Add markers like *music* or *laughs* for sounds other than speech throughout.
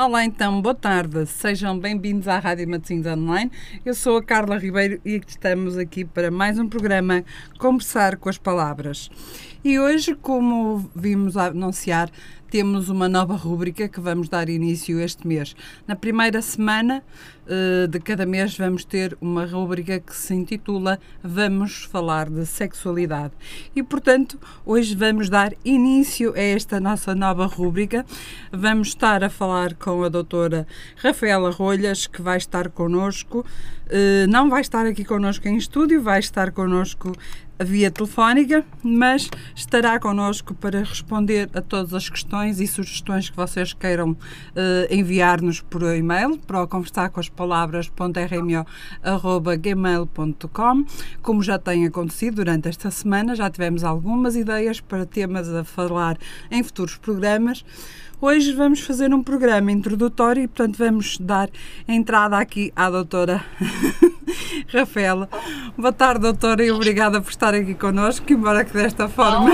Olá, então, boa tarde. Sejam bem-vindos à Rádio Matosinhos Online. Eu sou a Carla Ribeiro e estamos aqui para mais um programa Conversar com as Palavras. E hoje, como vimos anunciar, temos uma nova rúbrica que vamos dar início este mês. Na primeira semana uh, de cada mês vamos ter uma rúbrica que se intitula Vamos falar de sexualidade. E portanto, hoje vamos dar início a esta nossa nova rúbrica. Vamos estar a falar com a doutora Rafaela Rolhas, que vai estar connosco. Uh, não vai estar aqui connosco em estúdio, vai estar connosco via telefónica, mas estará connosco para responder a todas as questões e sugestões que vocês queiram uh, enviar-nos por e-mail para conversar com as palavras.rmo.gmail.com como já tem acontecido durante esta semana, já tivemos algumas ideias para temas a falar em futuros programas. Hoje vamos fazer um programa introdutório e, portanto, vamos dar entrada aqui à doutora *laughs* Rafaela. Boa tarde, doutora, e obrigada por estar aqui connosco, embora que desta forma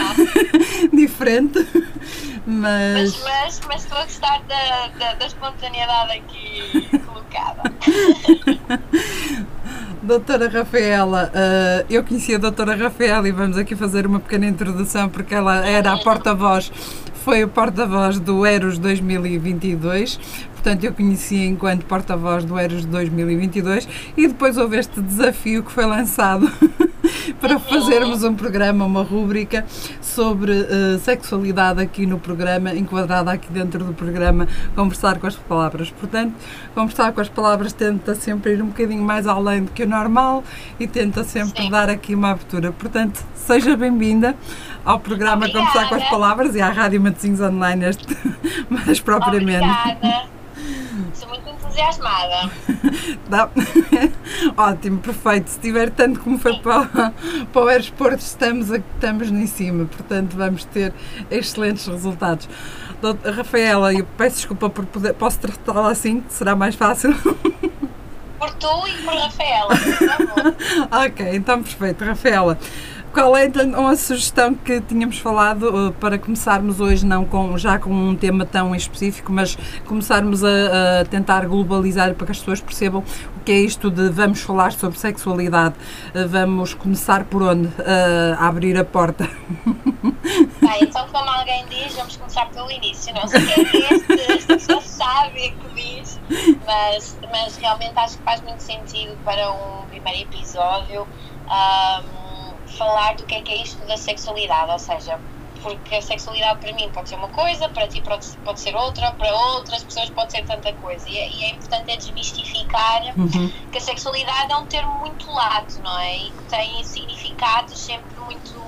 *laughs* diferente. Mas... Mas, mas, mas, estou a gostar da, da, da espontaneidade aqui colocada. *laughs* Doutora Rafaela, uh, eu conheci a doutora Rafaela e vamos aqui fazer uma pequena introdução porque ela era a porta-voz foi o porta-voz do Eros 2022, portanto eu conheci enquanto porta-voz do Eros 2022 e depois houve este desafio que foi lançado *laughs* para fazermos um programa, uma rúbrica sobre uh, sexualidade aqui no programa, enquadrada aqui dentro do programa, conversar com as palavras. Portanto, conversar com as palavras tenta sempre ir um bocadinho mais além do que o normal e tenta sempre Sim. dar aqui uma abertura. Portanto, seja bem-vinda ao programa Obrigada. Conversar com as Palavras e à Rádio Matosinhos Online, este, *laughs* mais propriamente. Obrigada. Sou muito entusiasmada. *laughs* Ótimo, perfeito. Se tiver tanto como foi para, para o aeroporto, estamos, estamos em cima, portanto vamos ter excelentes resultados. Rafaela, eu peço desculpa por poder, posso tratá-la assim, será mais fácil. Por tu e por Rafaela, por favor. *laughs* ok, então perfeito. Rafaela, qual é então uma sugestão que tínhamos falado uh, para começarmos hoje, não com, já com um tema tão específico, mas começarmos a, a, tentar globalizar para que as pessoas percebam o que é isto de vamos falar sobre sexualidade. Uh, vamos começar por onde? Uh, a abrir a porta. *laughs* Bem, então, como alguém diz, vamos começar pelo início. Não sei o que é este, esta pessoa sabe que diz, mas, mas realmente acho que faz muito sentido para um primeiro episódio. Um, falar do que é que é isto da sexualidade, ou seja, porque a sexualidade para mim pode ser uma coisa, para ti pode, ser outra, para outras pessoas pode ser tanta coisa. E é, e é importante é desmistificar uhum. que a sexualidade é um termo muito lato, não é? E que tem significados sempre muito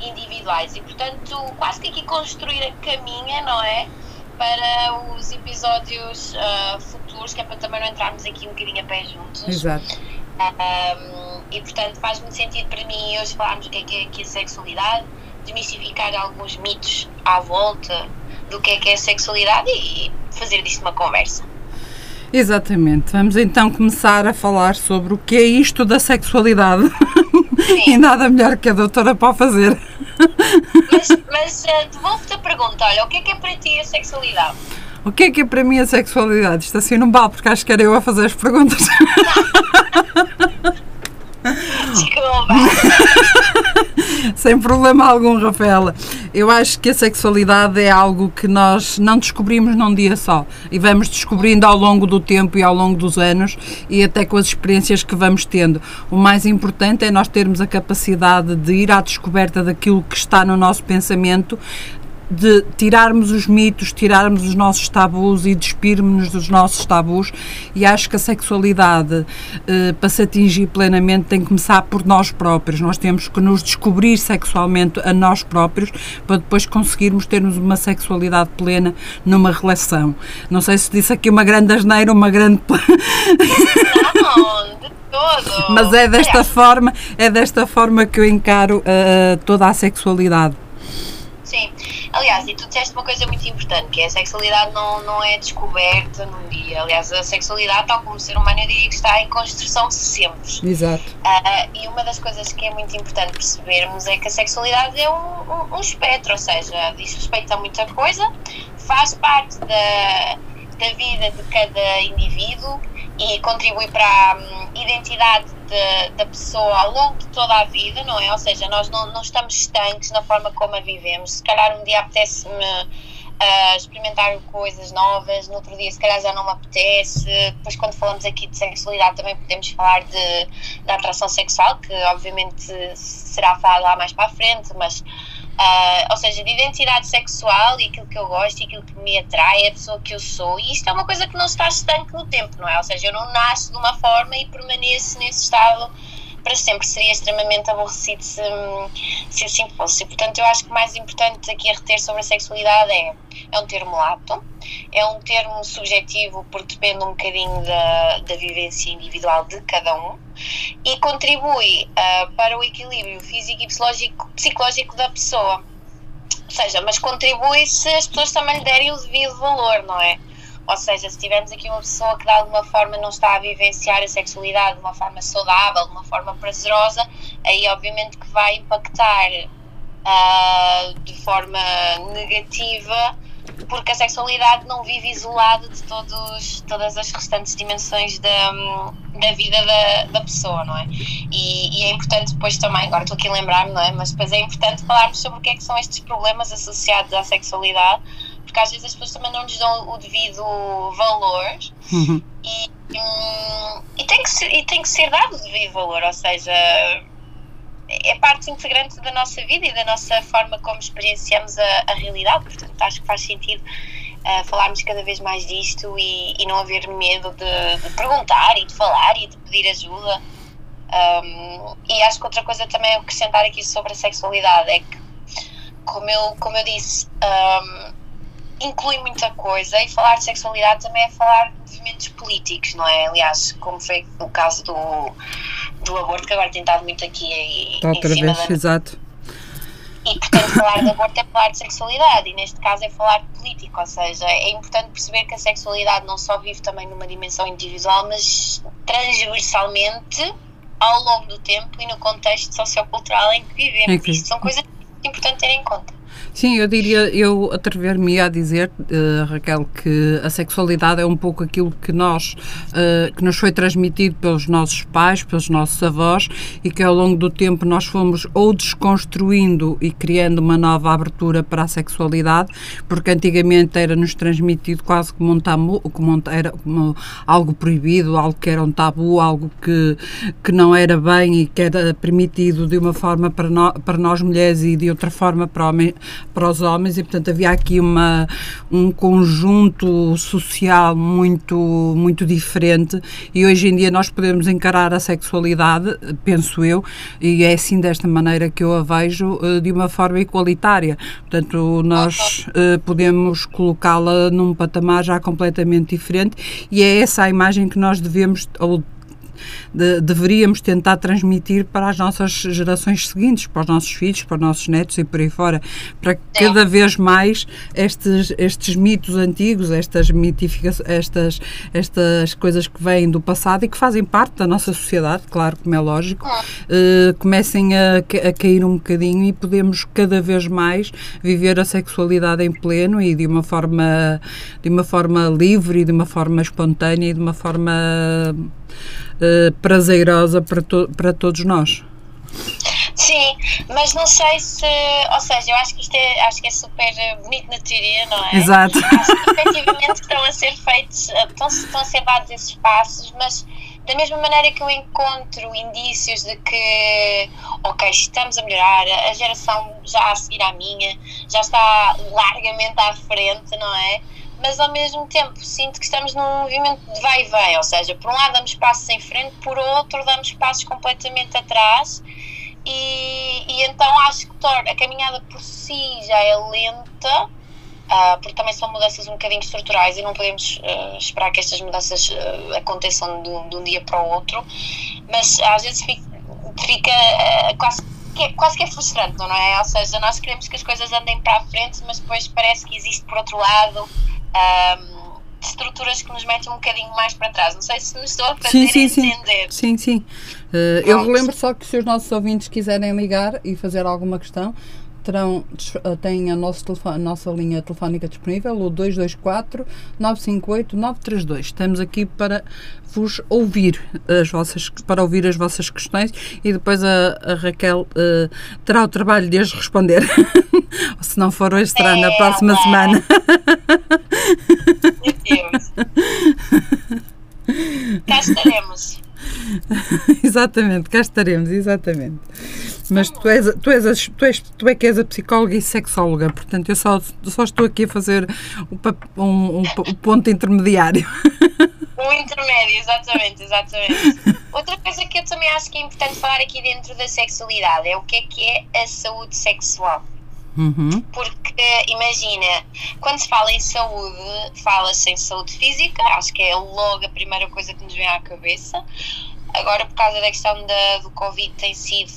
individuais. E portanto, quase que aqui construir a caminha, não é? Para os episódios uh, futuros, que é para também não entrarmos aqui um bocadinho a pé juntos. Exato. Um, e portanto faz muito sentido para mim hoje falarmos do que é, que é, que é sexualidade, desmistificar alguns mitos à volta do que é que é sexualidade e fazer disto uma conversa. Exatamente. Vamos então começar a falar sobre o que é isto da sexualidade. *laughs* e nada melhor que a doutora para fazer. Mas, mas uh, devolvo-te a pergunta: olha, o que é que é para ti a sexualidade? O que é que é para mim a sexualidade? Isto assim não vale, porque acho que era eu a fazer as perguntas. Desculpa. Sem problema algum, Rafaela. Eu acho que a sexualidade é algo que nós não descobrimos num dia só e vamos descobrindo ao longo do tempo e ao longo dos anos e até com as experiências que vamos tendo. O mais importante é nós termos a capacidade de ir à descoberta daquilo que está no nosso pensamento, de tirarmos os mitos, tirarmos os nossos tabus e despirmos-nos dos nossos tabus e acho que a sexualidade eh, para se atingir plenamente tem que começar por nós próprios, nós temos que nos descobrir sexualmente a nós próprios para depois conseguirmos termos uma sexualidade plena numa relação. Não sei se disse aqui uma grande asneira, uma grande... *laughs* Não, de todo. Mas é desta é. forma, é desta forma que eu encaro uh, toda a sexualidade. Sim. Aliás, e tu disseste uma coisa muito importante, que é a sexualidade não, não é descoberta num dia. Aliás, a sexualidade, tal como ser humano, eu diria que está em construção sempre. Exato. Uh, e uma das coisas que é muito importante percebermos é que a sexualidade é um, um, um espectro, ou seja, diz respeito a muita coisa, faz parte da da vida de cada indivíduo e contribui para a um, identidade de, da pessoa ao longo de toda a vida, não é? Ou seja, nós não, não estamos estanques na forma como a vivemos. Se calhar um dia apetece-me uh, experimentar coisas novas, no outro dia se calhar já não me apetece. Depois, quando falamos aqui de sexualidade, também podemos falar de, da atração sexual, que obviamente será falado lá mais para a frente, mas Uh, ou seja, de identidade sexual e aquilo que eu gosto e aquilo que me atrai, a pessoa que eu sou. E isto é uma coisa que não está estanque no tempo, não é? Ou seja, eu não nasço de uma forma e permaneço nesse estado para sempre. Seria extremamente aborrecido se, se assim fosse. Portanto, eu acho que o mais importante aqui a reter sobre a sexualidade é, é um termo lato, é um termo subjetivo porque depende um bocadinho da, da vivência individual de cada um e contribui uh, para o equilíbrio físico e psicológico, psicológico da pessoa. Ou seja, mas contribui se as pessoas também lhe derem o devido valor, não é? Ou seja, se tivermos aqui uma pessoa que de alguma forma não está a vivenciar a sexualidade de uma forma saudável, de uma forma prazerosa, aí obviamente que vai impactar uh, de forma negativa porque a sexualidade não vive isolada de todos, todas as restantes dimensões da, da vida da, da pessoa, não é? E, e, é importante depois também, agora estou aqui a lembrar-me, não é? Mas depois é importante falarmos sobre o que é que são estes problemas associados à sexualidade porque às vezes as pessoas também não lhes dão o devido valor uhum. e, hum, e, tem que ser, e tem que ser dado o devido valor, ou seja, é parte integrante da nossa vida e da nossa forma como experienciamos a, a realidade, portanto acho que faz sentido uh, falarmos cada vez mais disto e, e não haver medo de, de, perguntar e de falar e de pedir ajuda. Um, e acho que outra coisa também a acrescentar aqui sobre a sexualidade é que, como eu, como eu disse, um, inclui muita coisa e falar de sexualidade também é falar de movimentos políticos, não é? Aliás, como foi o caso do, do aborto, que agora tem estado muito aqui em, Outra em cima vez, da... exato. E, portanto, falar de aborto é falar de sexualidade e, neste caso, é falar de política, ou seja, é importante perceber que a sexualidade não só vive também numa dimensão individual, mas transversalmente ao longo do tempo e no contexto sociocultural em que vivemos. Isto são coisas importantes ter em conta. Sim, eu diria, eu atrever-me a dizer, uh, Raquel, que a sexualidade é um pouco aquilo que nós, uh, que nos foi transmitido pelos nossos pais, pelos nossos avós e que ao longo do tempo nós fomos ou desconstruindo e criando uma nova abertura para a sexualidade, porque antigamente era-nos transmitido quase como um tabu, como era como algo proibido, algo que era um tabu, algo que, que não era bem e que era permitido de uma forma para, no, para nós mulheres e de outra forma para homens para os homens e, portanto, havia aqui uma, um conjunto social muito, muito diferente e hoje em dia nós podemos encarar a sexualidade, penso eu, e é assim desta maneira que eu a vejo, eh, de uma forma igualitária. Portanto, nós uh, podemos colocá-la num patamar já completamente diferente e é essa a imagem que nós devemos, ou de, deveríamos tentar transmitir para as nossas gerações seguintes, para os nossos filhos, para os nossos netos e por aí fora, para que cada vez mais estes, estes mitos antigos, estas mitificações, estas, estas coisas que vêm do passado e que fazem parte da nossa sociedade, claro, como é lógico, uh, comecem a, a cair um bocadinho e podemos cada vez mais viver a sexualidade em pleno e de uma forma de uma forma livre e de uma forma espontânea e de uma forma uh, prazerosa para, to para todos nós. Sim, mas não sei se, ou seja, eu acho que isto é, acho que é super bonito na teoria, não é? Exato. Acho que efetivamente estão a ser feitos, estão, estão a ser dados esses passos, mas da mesma maneira que eu encontro indícios de que, ok, estamos a melhorar, a geração já a seguir à minha já está largamente à frente, não é? Mas ao mesmo tempo sinto que estamos num movimento de vai e vem, ou seja, por um lado damos passos em frente, por outro damos passos completamente atrás e, e então acho que a caminhada por si já é lenta, uh, porque também são mudanças um bocadinho estruturais e não podemos uh, esperar que estas mudanças uh, aconteçam de, de, um dia para o outro, mas às vezes fica, fica quase que é, quase que é frustrante, não é? Ou seja, nós queremos que as coisas andem para a frente, mas depois parece que existe por outro lado um, estruturas que nos metem um bocadinho mais para trás. Não sei se me estou a fazer sim, sim, entender. Sim, sim. Uh, eu relembro só que se os nossos ouvintes quiserem ligar e fazer alguma questão, terão, têm a, nosso telefone, a nossa linha telefónica disponível, o 224 958 932. Estamos aqui para vos ouvir as vossas, para ouvir as vossas questões e depois a, a Raquel uh, terá o trabalho de as responder. *laughs* *laughs* se não for hoje, será é, na próxima é. semana. Meu Deus. Cá estaremos. *laughs* exatamente, cá estaremos, exatamente. Mas tu és, tu, és a, tu, és, tu é que és a psicóloga e sexóloga, portanto eu só, só estou aqui a fazer um, um, um, um ponto intermediário. Um intermédio, exatamente, exatamente. Outra coisa que eu também acho que é importante falar aqui dentro da sexualidade é o que é que é a saúde sexual. Uhum. Porque, imagina, quando se fala em saúde, fala-se em saúde física, acho que é logo a primeira coisa que nos vem à cabeça. Agora, por causa da questão da, do Covid, tem sido,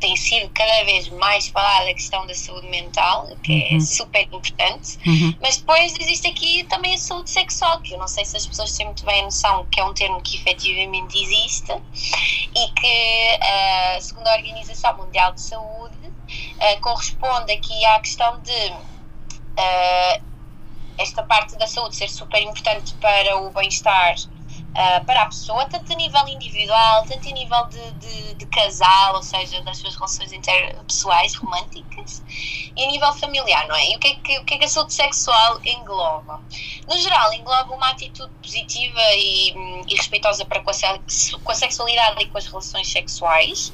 tem sido cada vez mais falada a questão da saúde mental, que é uhum. é super importante. Uhum. Mas depois existe aqui também a saúde sexual, que eu não sei se as pessoas têm muito bem a noção que é um termo que efetivamente existe e que, uh, segundo a Organização Mundial de Saúde, uh, corresponde aqui à questão de uh, esta parte da saúde ser super importante para o bem-estar uh, para a pessoa, tanto a nível individual, tanto a nível de, de, de, casal, ou seja, das suas relações interpessoais, românticas, e a nível familiar, não é? E o que é que, o que, é que a saúde sexual engloba? No geral, engloba uma atitude positiva e, e respeitosa para com a, com a sexualidade e com as relações sexuais,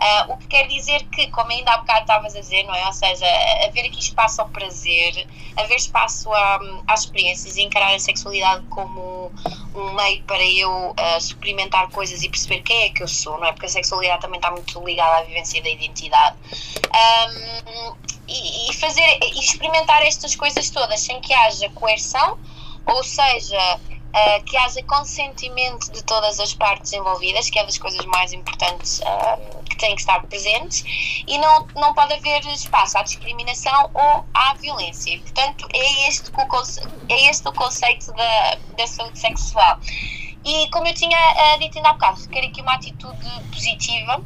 Uh, o que quer dizer que, como ainda há bocado estavas a dizer, não é? Ou seja, haver aqui espaço ao prazer, haver espaço a, às experiências e encarar a sexualidade como um meio para eu uh, experimentar coisas e perceber quem é que eu sou, não é? Porque a sexualidade também está muito ligada à vivência da identidade. Um, e, e fazer e experimentar estas coisas todas sem que haja coerção, ou seja, uh, que haja consentimento de todas as partes envolvidas, que é das coisas mais importantes uh, que têm que estar presentes, e não, não pode haver espaço à discriminação ou à violência. E, portanto, é este, o, é este o conceito da, da saúde sexual. E como eu tinha uh, dito ainda há bocado, requer aqui uma atitude positiva.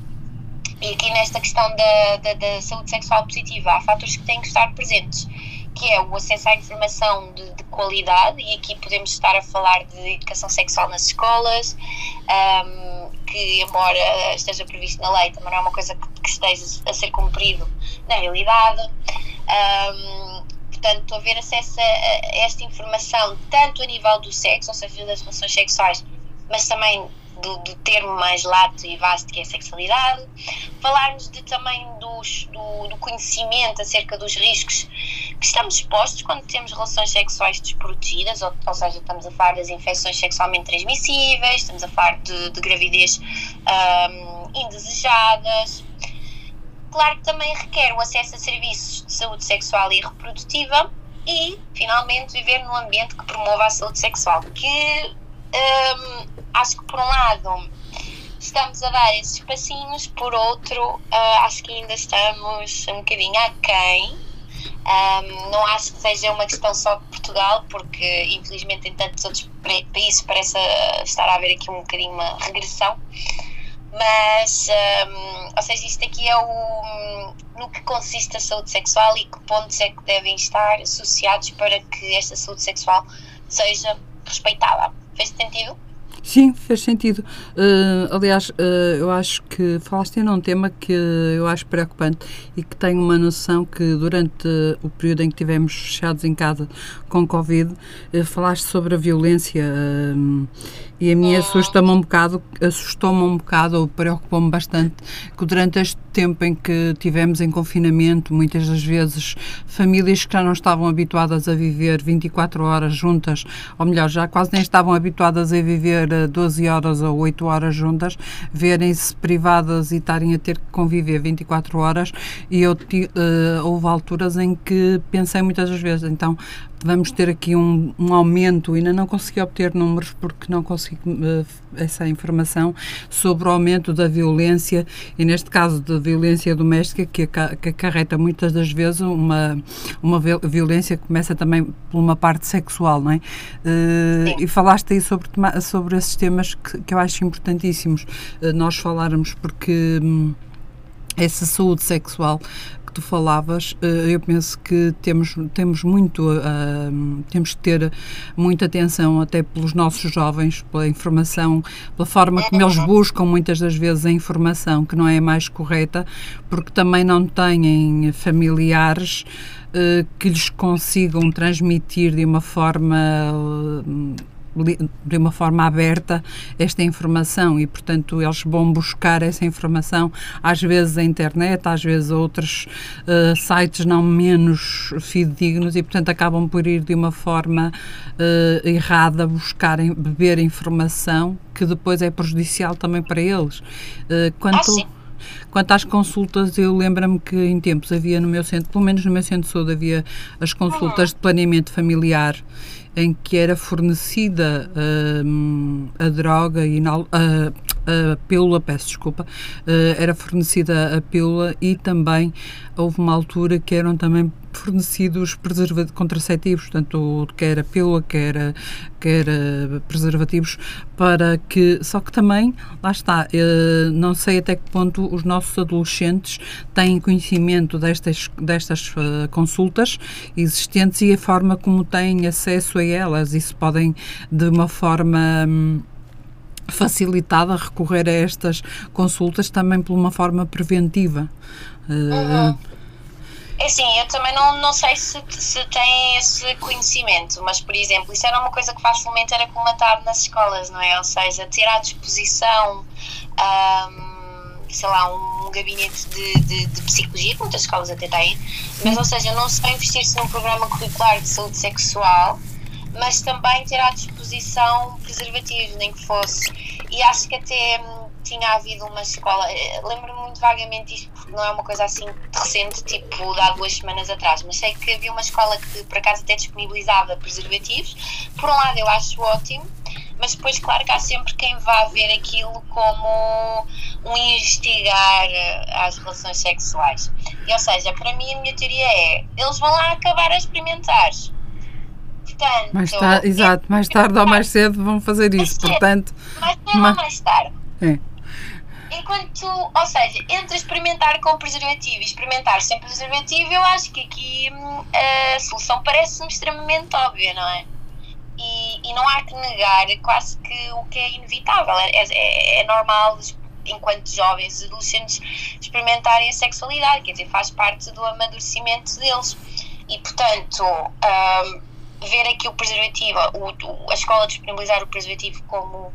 E aqui nesta questão da, da, da saúde sexual positiva, há fatores que têm que estar presentes que é o acesso à informação de, de, qualidade, e aqui podemos estar a falar de educação sexual nas escolas, um, que, embora esteja previsto na lei, também não é uma coisa que, que esteja a ser cumprido na realidade. Um, portanto, haver acesso a, a esta informação, tanto a nível do sexo, ou seja, das relações sexuais, mas também do, do, termo mais lato e vasto que é a sexualidade, falarmos de, também dos, do, do, conhecimento acerca dos riscos estamos expostos quando temos relações sexuais desprotegidas, ou, ou seja, estamos a falar das infecções sexualmente transmissíveis, estamos a falar de, de gravidez um, indesejadas. Claro que também requer o acesso a serviços de saúde sexual e reprodutiva e, finalmente, viver num ambiente que promova a saúde sexual, que um, acho que por um lado estamos a dar esses passinhos, por outro, uh, acho que ainda estamos um bocadinho aquém. Um, não acho que seja uma questão só de Portugal, porque infelizmente em tantos outros países parece estar a haver aqui um bocadinho uma regressão. Mas, um, ou seja, isto aqui é o, no que consiste a saúde sexual e que pontos é que devem estar associados para que esta saúde sexual seja respeitada. Fez sentido? Sim, fez sentido. Uh, aliás, uh, eu acho que falaste em um tema que eu acho preocupante e que tenho uma noção que durante o período em que estivemos fechados em casa com Covid, uh, falaste sobre a violência e a mim assusta-me um bocado, assustou-me um bocado ou preocupou-me bastante que durante este tempo em que tivemos em confinamento, muitas das vezes famílias que já não estavam habituadas a viver 24 horas juntas, ou melhor, já quase nem estavam habituadas a viver 12 horas ou 8 horas juntas, verem-se privadas e estarem a ter que conviver 24 horas e eu, uh, houve alturas em que pensei muitas das vezes, então vamos ter aqui um, um aumento, ainda não consegui obter números porque não consigo uh, essa informação sobre o aumento da violência e neste caso da violência doméstica que, que acarreta muitas das vezes uma, uma violência que começa também por uma parte sexual, não é? Uh, e falaste aí sobre, sobre esses temas que, que eu acho importantíssimos uh, nós falarmos porque... Um, essa saúde sexual tu falavas, eh, eu penso que temos, temos muito, uh, temos que ter muita atenção até pelos nossos jovens, pela informação, pela forma como eles buscam muitas das vezes a informação que não é mais correta, porque também não têm familiares uh, que lhes consigam transmitir de uma forma de uma forma aberta esta informação e, portanto, eles vão buscar essa informação, às vezes a internet, às vezes outros uh, sites não menos fidedignos e, portanto, acabam por ir de uma forma uh, errada buscar, beber informação que depois é prejudicial também para eles. Uh, quanto, ah, Quanto às consultas, eu lembro-me que em tempos havia no meu centro, pelo menos no meu centro de saúde, havia as consultas de planeamento familiar em que era fornecida uh, a droga e uh, a pílula, peço desculpa, uh, era fornecida a pílula e também houve uma altura que eram também fornecidos preservativos contraceptivos, portanto, quer a pílula, quer, quer preservativos, para que, só que também, lá está, eh, não sei até que ponto os nossos adolescentes têm conhecimento destas, destas eh, consultas existentes e a forma como têm acesso a elas, isso podem, de uma forma facilitada recorrer a estas consultas também por uma forma preventiva. Uhum. É assim, eu também não, não sei se, se têm esse conhecimento, mas, por exemplo, isso era uma coisa que facilmente era comatar nas escolas, não é? Ou seja, ter à disposição, um, sei lá, um gabinete de, de, de, psicologia, que muitas escolas até têm, mas, ou seja, não só investir-se num programa curricular de saúde sexual, mas também ter à disposição preservativos, nem que fosse. E acho que até hum, tinha havido uma escola, eh, lembro-me muito vagamente disto porque não é uma coisa assim recente, tipo de há duas semanas atrás, mas sei que havia uma escola que por acaso até disponibilizava preservativos. Por um lado eu acho ótimo, mas depois claro que há sempre quem vá ver aquilo como um investigar às relações sexuais. E, ou seja, para mim a minha teoria é, eles vão lá acabar a experimentar. Portanto, mais tarde, exato, mais tarde ou mais cedo vão fazer isso, portanto... Mais cedo ou mais tarde. É. Enquanto, ou seja, entre experimentar com preservativo e experimentar sem preservativo, eu acho que aqui hum, a solução parece-me extremamente óbvia, não é? E, e, não há que negar quase que o que é inevitável. É, é, é normal, enquanto jovens e adolescentes, experimentarem a sexualidade, quer dizer, faz parte do amadurecimento deles. E, portanto, um, ver aqui o preservativo, o, a escola disponibilizar o preservativo como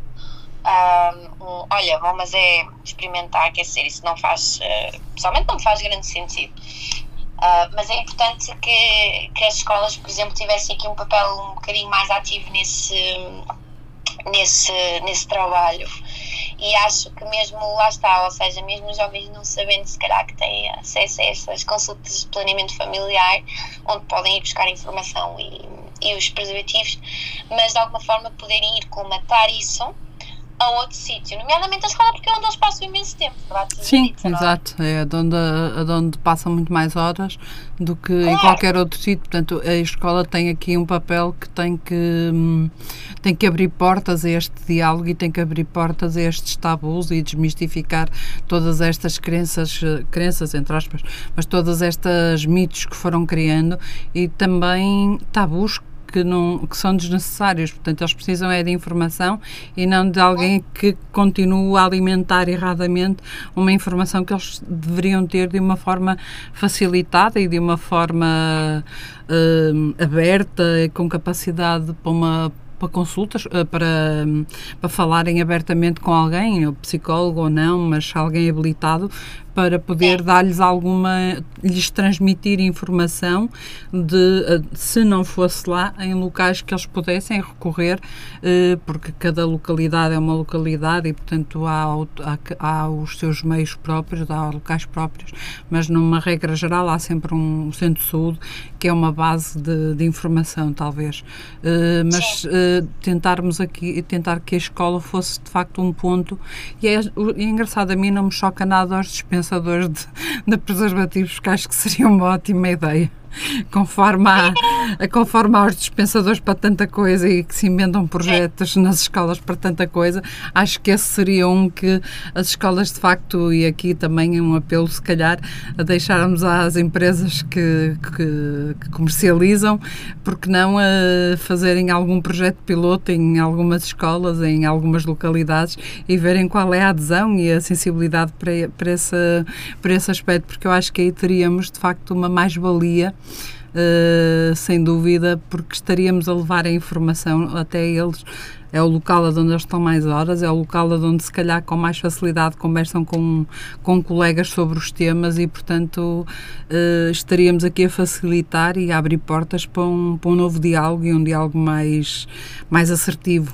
um, olha, bom, mas é experimentar, dizer, isso não faz, uh, pessoalmente não faz grande sentido. Uh, mas é importante que, que as escolas, por exemplo, tivessem aqui um papel um bocadinho mais ativo nesse, nesse, nesse trabalho. E acho que mesmo lá está, ou seja, mesmo os jovens não sabendo se calhar que têm acesso a essas consultas de planeamento familiar, onde podem ir buscar informação e, e os preservativos, mas de alguma forma poderem ir comatar isso a outro sítio, nomeadamente a escola, porque é onde eles passam imenso tempo, Sim, dito, é? exato. É de onde, de onde passam muito mais horas do que claro. em qualquer outro sítio. Portanto, a escola tem aqui um papel que tem que, hum, tem que abrir portas a este diálogo e tem que abrir portas a estes tabus e desmistificar todas estas crenças, crenças entre aspas, mas todas estas mitos que foram criando e também tabus que, não, que são desnecessários. Portanto, eles precisam é de informação e não de alguém que continue a alimentar erradamente uma informação que eles deveriam ter de uma forma facilitada e de uma forma uh, aberta, com capacidade para uma para consultas, eh, para, para falarem abertamente com alguém, psicólogo ou não, mas alguém habilitado, para poder dar-lhes alguma, lhes transmitir informação de, eh, se não fosse lá, em locais que eles pudessem recorrer, eh, porque cada localidade é uma localidade e, portanto, há, há, há os seus meios próprios, há locais próprios, mas numa regra geral há sempre um centro de saúde que é uma base de, de informação, talvez. Eh, mas tentarmos aqui, tentar que a escola fosse de facto um ponto, e é, é engraçado, a mim não me choca nada aos dispensadores de, de preservativos, que acho que seria uma ótima ideia. *laughs* conforme, há, conforme há os dispensadores para tanta coisa e que se inventam projetos nas escolas para tanta coisa, acho que esse seria um que as escolas de facto, e aqui também é um apelo se calhar, a deixarmos às empresas que, que, que comercializam, porque não a fazerem algum projeto piloto em algumas escolas, em algumas localidades e verem qual é a adesão e a sensibilidade para, para, esse, para esse aspecto, porque eu acho que aí teríamos de facto uma mais-valia Uh, sem dúvida, porque estaríamos a levar a informação até eles. É o local onde eles estão mais horas, é o local onde se calhar com mais facilidade conversam com, com colegas sobre os temas e, portanto, uh, estaríamos aqui a facilitar e a abrir portas para um, para um novo diálogo e um diálogo mais, mais assertivo.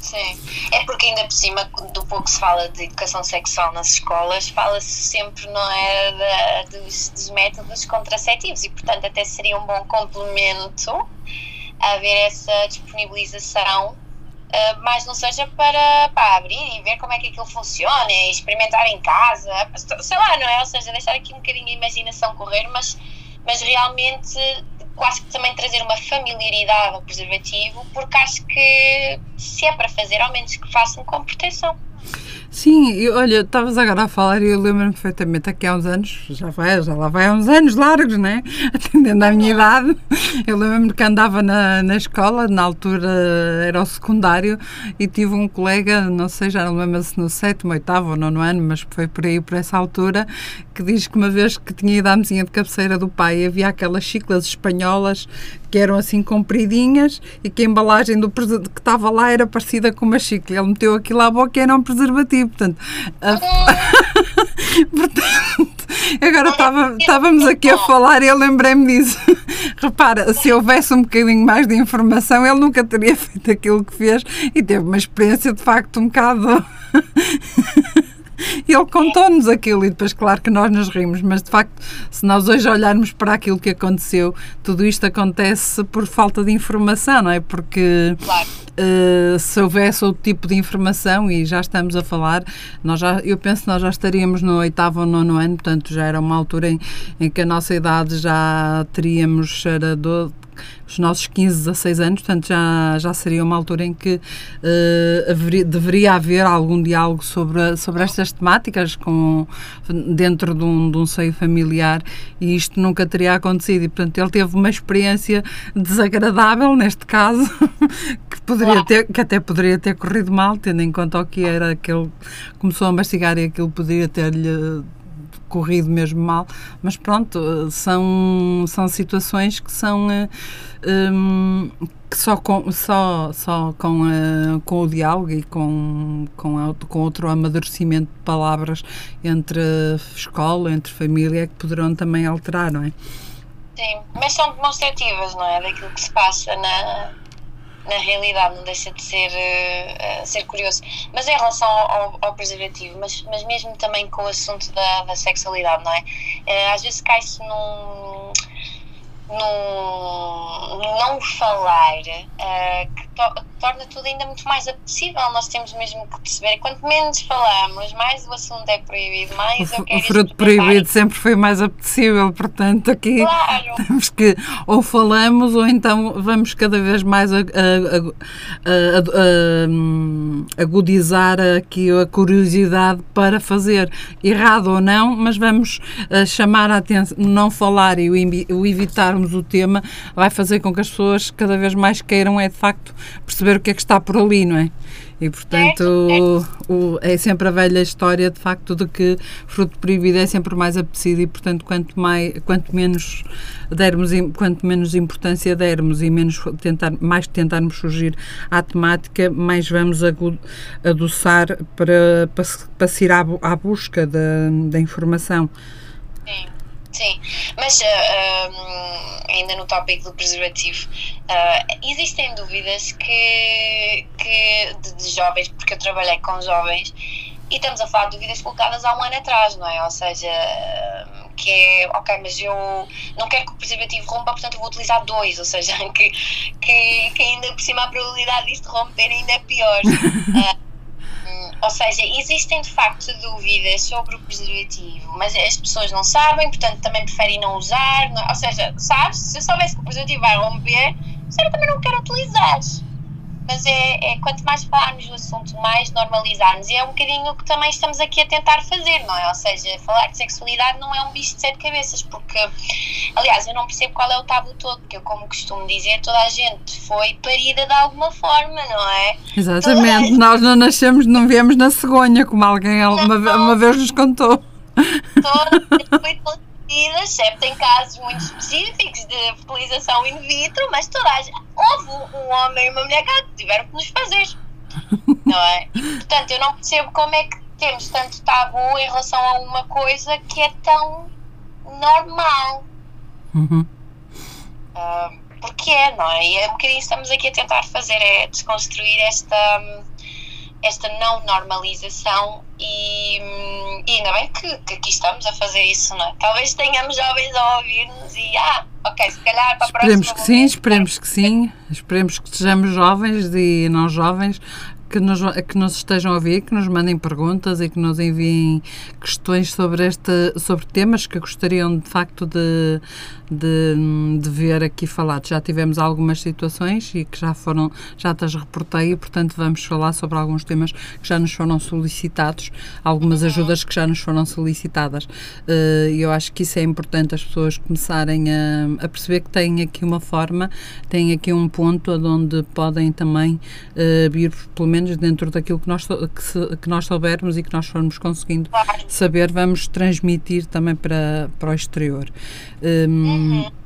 Sim, é porque ainda por cima do pouco se fala de educação sexual nas escolas, fala-se sempre, não é, da, dos, dos, métodos contraceptivos e, portanto, até seria um bom complemento haver essa disponibilização, uh, mas não seja para, para abrir e ver como é que aquilo funciona e experimentar em casa, sei lá, não é? Ou seja, deixar aqui um bocadinho a imaginação correr, mas, mas realmente quase que também trazer uma familiaridade ao preservativo, porque acho que se é para fazer, ao menos que façam com proteção. Sim, e olha, estavas agora a falar e eu lembro-me perfeitamente, aqui há uns anos, já vai, já lá vai há uns anos largos, né? *laughs* Atendendo à minha idade, eu lembro-me que andava na, na escola, na altura era o secundário, e tive um colega, não sei, já não lembro se no sétimo, oitavo ou nono ano, mas foi por aí, por essa altura, que diz que uma vez que tinha ido à mesinha de cabeceira do pai, havia aquelas chiclas espanholas que eram assim compridinhas e que a embalagem do que estava lá era parecida com uma chicla. Ele meteu aquilo à boca e era um preservativo. Portanto, *laughs* portanto agora estávamos aqui a falar e eu lembrei-me disso. *laughs* Repara, se houvesse um bocadinho mais de informação, ele nunca teria *laughs* feito aquilo que fez e teve uma experiência de facto um bocado. Ele contou-nos aquilo e depois, claro que nós nos rimos, mas de facto, se nós hoje olharmos para aquilo que aconteceu, tudo isto acontece por falta de informação, não é? Porque claro. uh, se houvesse outro tipo de informação, e já estamos a falar, nós já, eu penso que nós já estaríamos no oitavo ou nono ano, portanto já era uma altura em, em que a nossa idade já teríamos, era do, os nossos 15, 16 anos, portanto já, já seria uma altura em que uh, haveria, deveria haver algum diálogo sobre, sobre estas temáticas com, dentro de um, de um seio familiar e isto nunca teria acontecido. E portanto ele teve uma experiência desagradável neste caso *laughs* que poderia ter, que até poderia ter corrido mal, tendo em conta o que era que ele começou a mastigar e aquilo poderia ter-lhe corrido mesmo mal, mas pronto, são, são situações que são um, que só com, só, só com, uh, com o diálogo e com, com, com outro amadurecimento de palavras entre escola, entre família, é que poderão também alterar, não é? Sim, mas são demonstrativas, não é? Daquilo que se passa na, na realidade não deixa de ser, uh, ser curioso. Mas em relação ao, ao, preservativo, mas, mas mesmo também com o assunto da, da sexualidade, não é? Uh, às vezes cai-se num no, não falar uh, que to, torna tudo ainda muito mais apetecível. Nós temos mesmo que perceber. Quanto menos falamos, mais o assunto é proibido, mais o, o fruto proibido sempre foi mais apetecível. Portanto, aqui claro. *laughs* temos que ou falamos ou então vamos cada vez mais a, a, a, agudizar aqui a curiosidade para fazer errado ou não, mas vamos eh, chamar a atenção, não falar e o evitar o tema, vai fazer com que as pessoas cada vez mais queiram é de facto perceber o que é que está por ali, não é? E portanto o, é sempre a velha história de facto de que fruto proibido é sempre mais apetecido e portanto quanto mais quanto menos dermos quanto menos importância dermos e menos tentar mais tentarmos fugir à temática mais vamos adoçar para, para, para se ir à, à busca da, da informação. Sim. Sim, mas uh, uh, ainda no tópico do preservativo, uh, existem dúvidas que, que de, de, jovens, porque eu trabalhei com jovens, e estamos a falar de dúvidas colocadas há um ano atrás, não é? Ou seja, que é, ok, mas eu não quero que o preservativo rompa, portanto eu vou utilizar dois, ou seja, *laughs* que, que, que ainda por cima a probabilidade disto romper ainda é pior. *laughs* ou seja, existem de facto dúvidas sobre o preservativo, mas as pessoas não sabem, portanto também preferem não usar. Não, ou seja, sabes, se eu soubesse que o preservativo vai romper, eu também não quero utilizar mas é, é, quanto mais falarmos do assunto, mais normalizarmos. E é um bocadinho o que também estamos aqui a tentar fazer, não é? Ou seja, falar de sexualidade não é um bicho de sete cabeças, porque, aliás, eu não percebo qual é o tabu todo, porque eu, como costumo dizer, toda a gente foi parida de alguma forma, não é? Exatamente, gente... nós não nascemos, não viemos na cegonha, como alguém uma, uma vez nos contou. Toda, foi excepto em casos muito específicos de fertilização in vitro, mas toda a gente, houve um homem e uma mulher que tiveram que nos fazer. Não é? E, *laughs* portanto, eu não percebo como é que temos tanto tabu em relação a uma coisa que é tão normal. Uhum. Uh, porque é, não é? E é um bocadinho estamos aqui a tentar fazer, é desconstruir esta, esta não normalização e, e ainda bem que, que, aqui estamos a fazer isso, não é? Talvez tenhamos jovens a ouvir-nos e, ah, ok, se calhar para a Esperemos próxima... que sim, esperemos que sim, esperemos que sejamos jovens e não jovens, que nos, que nos estejam a ouvir, que nos mandem perguntas e que nos enviem questões sobre, este, sobre temas que gostariam de facto de, de, de ver aqui falados. Já tivemos algumas situações e que já foram, já as reportei e, portanto, vamos falar sobre alguns temas que já nos foram solicitados, algumas ajudas que já nos foram solicitadas. Eh, e eu acho que isso é importante as pessoas começarem a, a perceber que têm aqui uma forma, têm aqui um ponto onde podem também uh, vir, pelo menos dentro daquilo que nós, que, que nós soubermos e que nós formos conseguindo saber, vamos transmitir também para, para o exterior. Um, Hmm.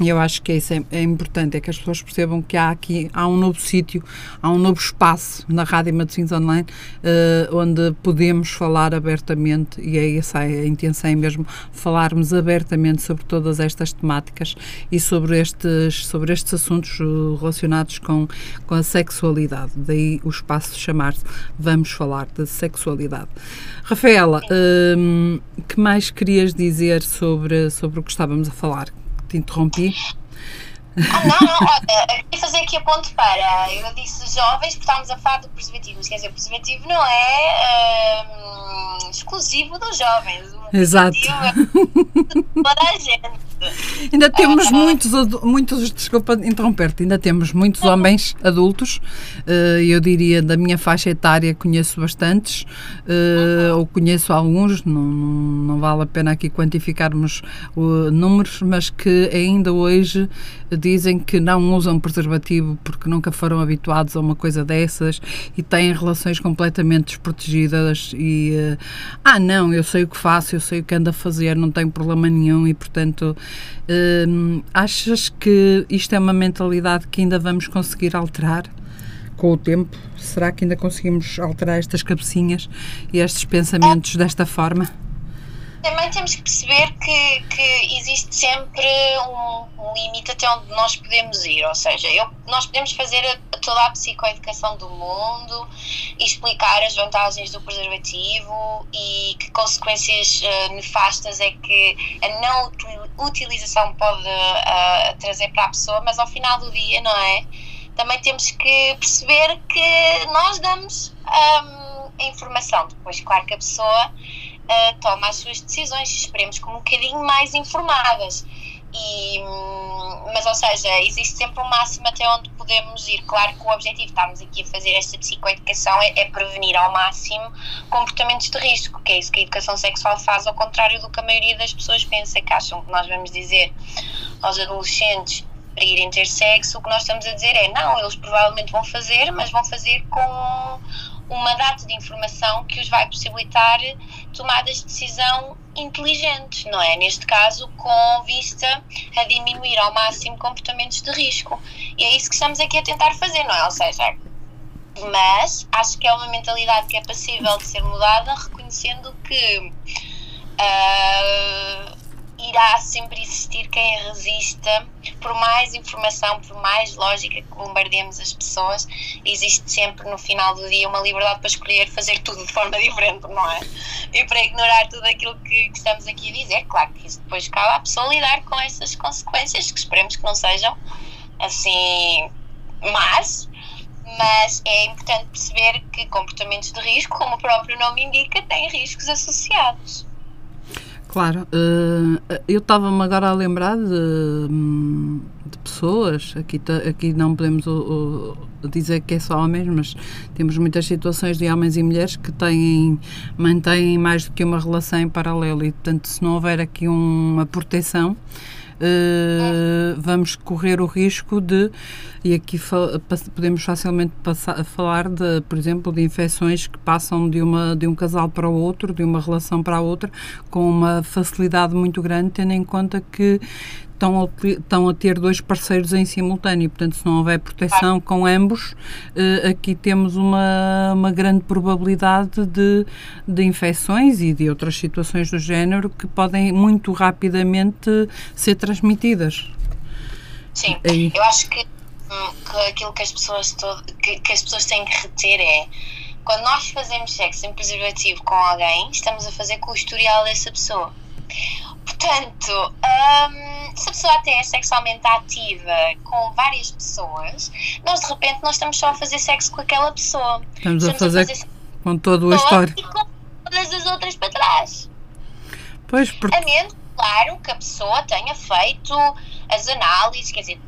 Uhum. Eu acho que isso é, é, importante, é que as pessoas percebam que há aqui, há um novo sítio, há um novo espaço na Rádio Matosinhos Online uh, onde podemos falar abertamente e é essa a intenção é mesmo, falarmos abertamente sobre todas estas temáticas e sobre estes, sobre estes assuntos eh, relacionados com, com a sexualidade. Daí o espaço chamar-se Vamos Falar de Sexualidade. Rafaela, uh, que mais querias dizer sobre, sobre o que estávamos a falar? Te interrompi. Ah, não, não, olha, queria fazer aqui a ponto para. Eu disse jovens porque estávamos a falar do preservativo, quer dizer, o preservativo não é um, exclusivo dos jovens. O Exato. É toda a gente. Ainda temos muitos, muitos, desculpa interromper-te, ainda temos muitos homens adultos, uh, eu diria da minha faixa etária conheço bastantes, uh, ou conheço alguns, não, não vale a pena aqui quantificarmos números, mas que ainda hoje dizem que não usam preservativo porque nunca foram habituados a uma coisa dessas e têm relações completamente desprotegidas e ah não, eu sei o que faço, eu sei o que ando a fazer, não tenho problema nenhum e portanto Hum, achas que isto é uma mentalidade que ainda vamos conseguir alterar com o tempo? Será que ainda conseguimos alterar estas cabecinhas e estes pensamentos desta forma? Também temos que perceber que, que existe sempre um, um, limite até onde nós podemos ir, ou seja, eu, nós podemos fazer toda a psicoeducação do mundo e explicar as vantagens do preservativo e que consequências uh, nefastas é que a não utilização pode uh, trazer para a pessoa, mas ao final do dia, não é? Também temos que perceber que nós damos um, a informação, depois, claro que a pessoa uh, toma as suas decisões, esperemos com um bocadinho mais informadas. E, hum, mas, ou seja, existe sempre um máximo até onde podemos ir. Claro que o objetivo, estamos aqui a fazer esta psicoeducação, é, é prevenir ao máximo comportamentos de risco, que é isso que a educação sexual faz, ao contrário do que a maioria das pessoas pensa, que acham que nós vamos dizer aos adolescentes para irem ter sexo, o que nós estamos a dizer é não, eles provavelmente vão fazer, mas vão fazer com uma data de informação que os vai possibilitar tomadas de decisão inteligentes, não é? Neste caso, com vista a diminuir ao máximo comportamentos de risco. E é isso que estamos aqui a tentar fazer, não é? Ou seja, mas acho que é uma mentalidade que é passível de ser mudada, reconhecendo que. Uh, irá sempre existir quem resista, por mais informação, por mais lógica que bombardeemos as pessoas, existe sempre no final do dia uma liberdade para escolher fazer tudo de forma diferente, não é? E para ignorar tudo aquilo que, que estamos aqui a dizer, claro que isso depois cabe à pessoa lidar com essas consequências, que esperemos que não sejam assim más, mas é importante perceber que comportamentos de risco, como o próprio nome indica, têm riscos associados. Claro, eh, eu estava-me agora a lembrar de, hum, de pessoas, aqui, aqui não podemos dizer que é só homens, mas temos muitas situações de homens e mulheres que têm, mantêm mais do que uma relação em paralelo. E, portanto, se não houver aqui uma proteção, uh, vamos correr o risco de, e aqui podemos facilmente passar, falar de, por exemplo, de infecções que passam de, uma, de um casal para o outro, de uma relação para a outra, com uma facilidade muito grande, tendo em conta que estão a, estão a ter dois parceiros em simultâneo. Portanto, se não houver proteção com ambos, eh, aqui temos uma, uma grande probabilidade de, de infecções e de outras situações do género que podem muito rapidamente ser transmitidas. Sim, Aí. eu acho que, hum, que, aquilo que as, pessoas todo, que, que as pessoas têm que reter é quando nós fazemos sexo sem preservativo com alguém, estamos a fazer com o historial dessa pessoa. Portanto, um, se a pessoa até é sexualmente ativa com várias pessoas, nós de repente não estamos só a fazer sexo com aquela pessoa. Estamos, estamos a, fazer a, fazer com todo o histórico. E com todas as outras para trás. Pois, porque... A menos, claro, que a pessoa tenha feito as análises, quer dizer,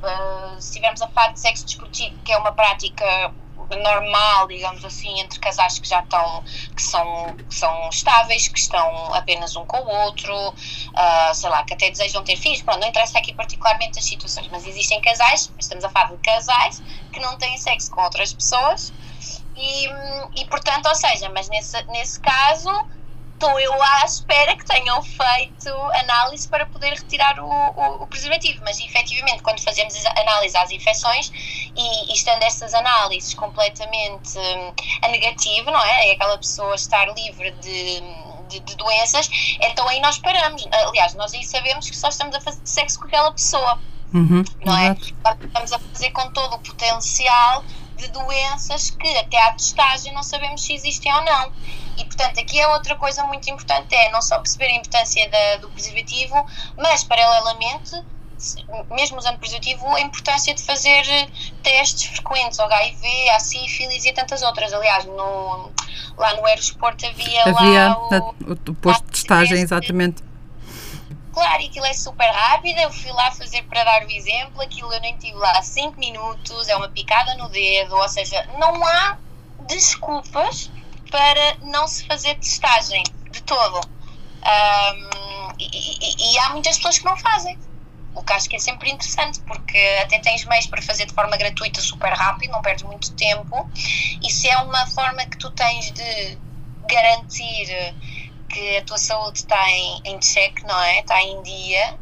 se estivermos a falar de sexo desportivo, que é uma prática normal, digamos assim, entre casais que já estão, que são, que são estáveis, que estão apenas um com o outro, uh, sei lá, que até desejam ter filhos. Pronto, não interessa aqui particularmente as situações, mas existem casais, estamos a falar de casais, que não têm sexo com outras pessoas. E, e portanto, ou seja, mas nesse, nesse caso estou eu à espera que tenham feito análise para poder retirar o, o, o preservativo. Mas efetivamente, quando fazemos análise às infecções e, e estando essas análises completamente hum, a negativo, não é? É aquela pessoa estar livre de, de, de, doenças, então aí nós paramos. Aliás, nós aí sabemos que só estamos a fazer sexo com aquela pessoa. Uhum, não é? Estamos a fazer com todo o potencial de doenças que até à testagem não sabemos se existem ou não. E, portanto, aqui é outra coisa muito importante, é não só perceber a importância da, do preservativo, mas, paralelamente, mesmo usando preservativo, a importância de fazer testes frequentes ao HIV, à sífilis e a tantas outras. Aliás, no, lá no Aerosport havia, havia lá o, o posto de testagem, exatamente. Claro, aquilo é super rápido, eu fui lá fazer para dar o exemplo, aquilo eu nem tive lá 5 minutos, é uma picada no dedo, ou seja, não há desculpas para não se fazer testagem de todo. Um, e, e, e, há muitas pessoas que não fazem. O que acho que é sempre interessante, porque até tens meios para fazer de forma gratuita, super rápido, não perdes muito tempo. Se é uma forma que tu tens de garantir que a tua saúde está em, em check, não é? Está em dia,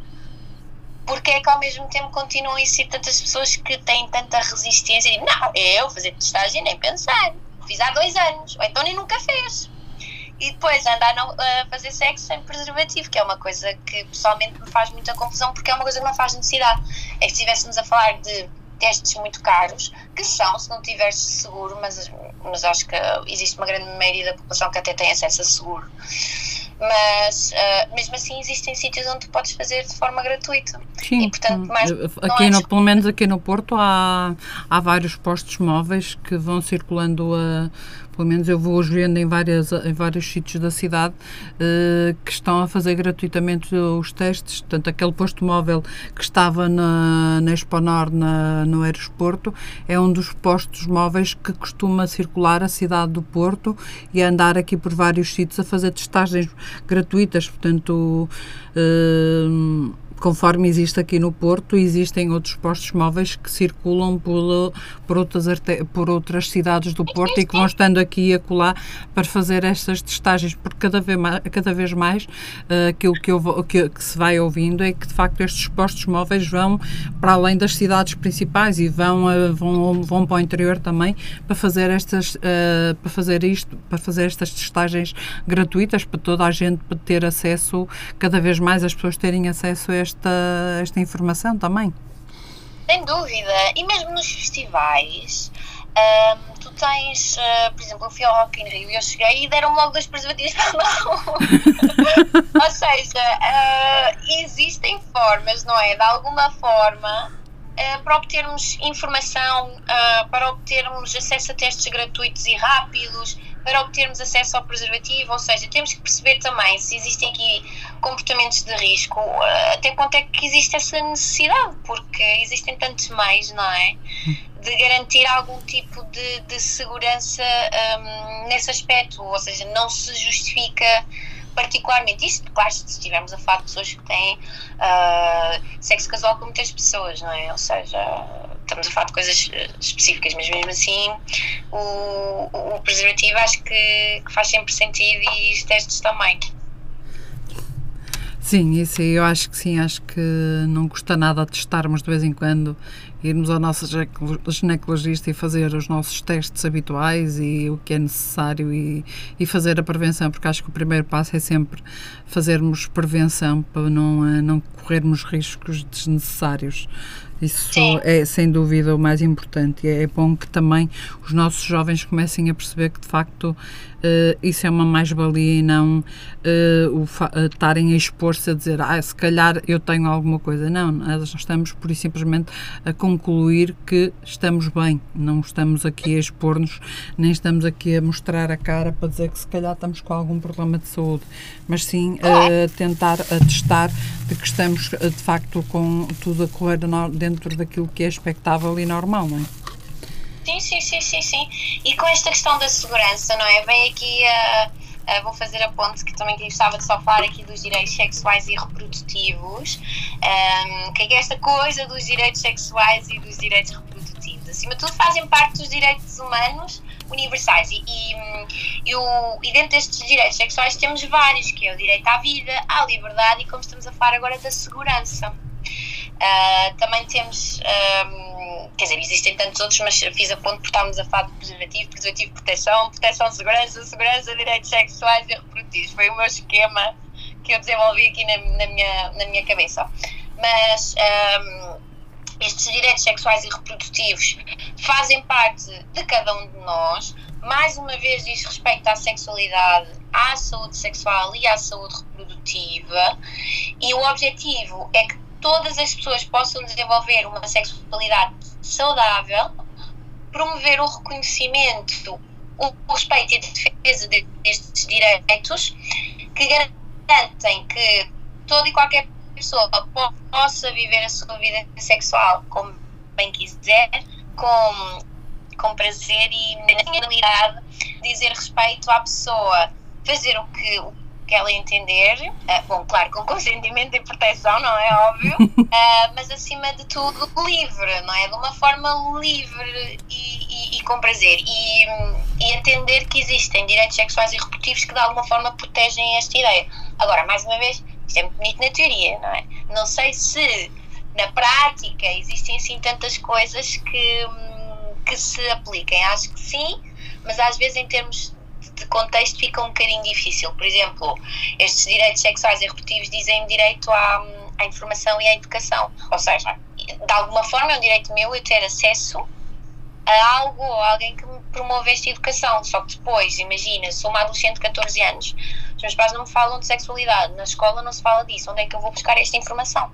porque é que ao mesmo tempo continuam a existir tantas pessoas que têm tanta resistência e não, eu fazer testagem nem pensar fiz há dois anos, ou então nem nunca fez. E depois andar a fazer sexo sem preservativo, que é uma coisa que pessoalmente me faz muita confusão, porque é uma coisa que não faz necessidade. É que se estivéssemos a falar de testes muito caros, que são, se não tiveres seguro, mas, mas acho que existe uma grande maioria da população que até tem acesso a seguro. Mas uh, mesmo assim existem sítios onde tu podes fazer de forma gratuita. Sim, e, portanto, mais, aqui no, pelo menos aqui no Porto há, há vários postos móveis que vão circulando a pelo menos eu vou vendo em, várias, em vários sítios da cidade uh, que estão a fazer gratuitamente os testes. Portanto, aquele posto móvel que estava na, na Exponor, na, no Aeroporto, é um dos postos móveis que costuma circular a cidade do Porto e andar aqui por vários sítios a fazer testagens gratuitas. Portanto, uh, conforme existe aqui no Porto, existem outros postos móveis que circulam por, por, outras, por outras cidades do Porto e que vão estando aqui e acolá para fazer estas testagens, porque cada vez mais, cada vez mais uh, aquilo que, eu, que, que, se vai ouvindo é que de facto estes postos móveis vão para além das cidades principais e vão, uh, vão, vão para o interior também para fazer estas uh, para fazer isto, para fazer estas testagens gratuitas para toda a gente ter acesso, cada vez mais as pessoas terem acesso a esta, esta informação também. Sem dúvida. E mesmo nos festivais, um, tu tens, uh, por exemplo, eu fui ao Rock in Rio e eu cheguei e deram-me logo dois preservativos para a mão. *laughs* Ou seja, uh, existem formas, não é? De alguma forma, uh, para obtermos informação, para obtermos acesso a testes gratuitos e rápidos, para obtermos acesso ao preservativo, ou seja, temos que perceber também se existem aqui comportamentos de risco, até quanto é que existe essa necessidade, porque existem tantos meios, não é? De garantir algum tipo de, de segurança um, nesse aspecto, ou seja, não se justifica particularmente isto, claro, se estivermos a falar de pessoas que têm uh, sexo casual com muitas pessoas, não é? Ou seja, estamos a falar de coisas eh, específicas, mas mesmo assim o, o preservativo acho que, que, faz sempre sentido e os testes também. Sim, isso aí eu acho que sim, acho que não custa nada testarmos de vez em quando, irmos ao nosso ginecologista e fazer os nossos testes habituais e o que é necessário e, e fazer a prevenção, porque acho que o primeiro passo é sempre fazermos prevenção para não, eh, não corrermos riscos desnecessários. Isso Sim. é sem dúvida o mais importante. É bom que também os nossos jovens comecem a perceber que de facto uh, isso é uma mais-valia e não uh, estarem a expor-se a dizer ah, se calhar eu tenho alguma coisa. Não, nós estamos por e simplesmente a concluir que estamos bem, não estamos aqui a expor-nos, nem estamos aqui a mostrar a cara para dizer que se calhar estamos com algum problema de saúde, mas sim a tentar atestar de que estamos de facto com tudo a correr dentro daquilo que é expectável e normal, não é? Sim, sim, sim, sim, sim. E com esta questão da segurança, não é? Vem aqui a. Uh, vou fazer a ponte que também gostava de só falar aqui dos direitos sexuais e reprodutivos. Um, que é esta coisa dos direitos sexuais e dos direitos reprodutivos? Acima de tudo, fazem parte dos direitos humanos universais. E, e, e, o, e dentro destes direitos sexuais temos vários, que é o direito à vida, à liberdade e, como estamos a falar agora, da segurança. Uh, também temos, um, quer dizer, existem tantos outros, mas fiz a ponto porque estávamos a falar de preservativo, preservativo, proteção, proteção, segurança, segurança, direitos sexuais e reprodutivos. Foi o meu esquema que eu desenvolvi aqui na, na minha, na minha cabeça. Mas um, estes direitos sexuais e reprodutivos fazem parte de cada um de nós. Mais uma vez, diz respeito à sexualidade, à saúde sexual e à saúde reprodutiva. E o objetivo é que todas as pessoas possam desenvolver uma sexualidade saudável, promover o reconhecimento, o respeito e a defesa destes direitos, que garantem que toda e qualquer pessoa possa viver a sua vida sexual como bem quiser, com, com prazer e na finalidade dizer respeito à pessoa, fazer o que, o que ela entender, uh, bom, claro, com *laughs* consentimento e proteção, não é óbvio, uh, *laughs* mas acima de tudo livre, não é? De uma forma livre e, e, e com prazer. E, e entender que existem direitos sexuais e reprodutivos que de alguma forma protegem esta ideia. Agora, mais uma vez, isto é muito bonito na teoria, não é? Não sei se na prática existem assim tantas coisas que, que se apliquem. Acho que sim, mas às vezes em termos de contexto fica um bocadinho difícil. Por exemplo, estes direitos sexuais e reprodutivos dizem direito à, à informação e à educação. Ou seja, de alguma forma é um direito meu eu ter acesso a algo ou a alguém que me promove esta educação. Só que depois, imagina, sou uma adolescente de 14 anos, os meus pais não me falam de sexualidade, na escola não se fala disso, onde é que eu vou buscar esta informação?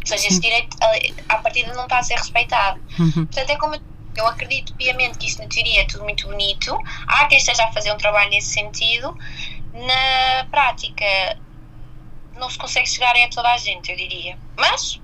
Ou seja, esse direito, à partida, não está a ser respeitado. Uhum. Portanto, é como eu acredito piamente que isto na teoria é tudo muito bonito. Há quem esteja a fazer um trabalho nesse sentido. Na prática, não se consegue chegar a toda a gente, eu diria. Mas.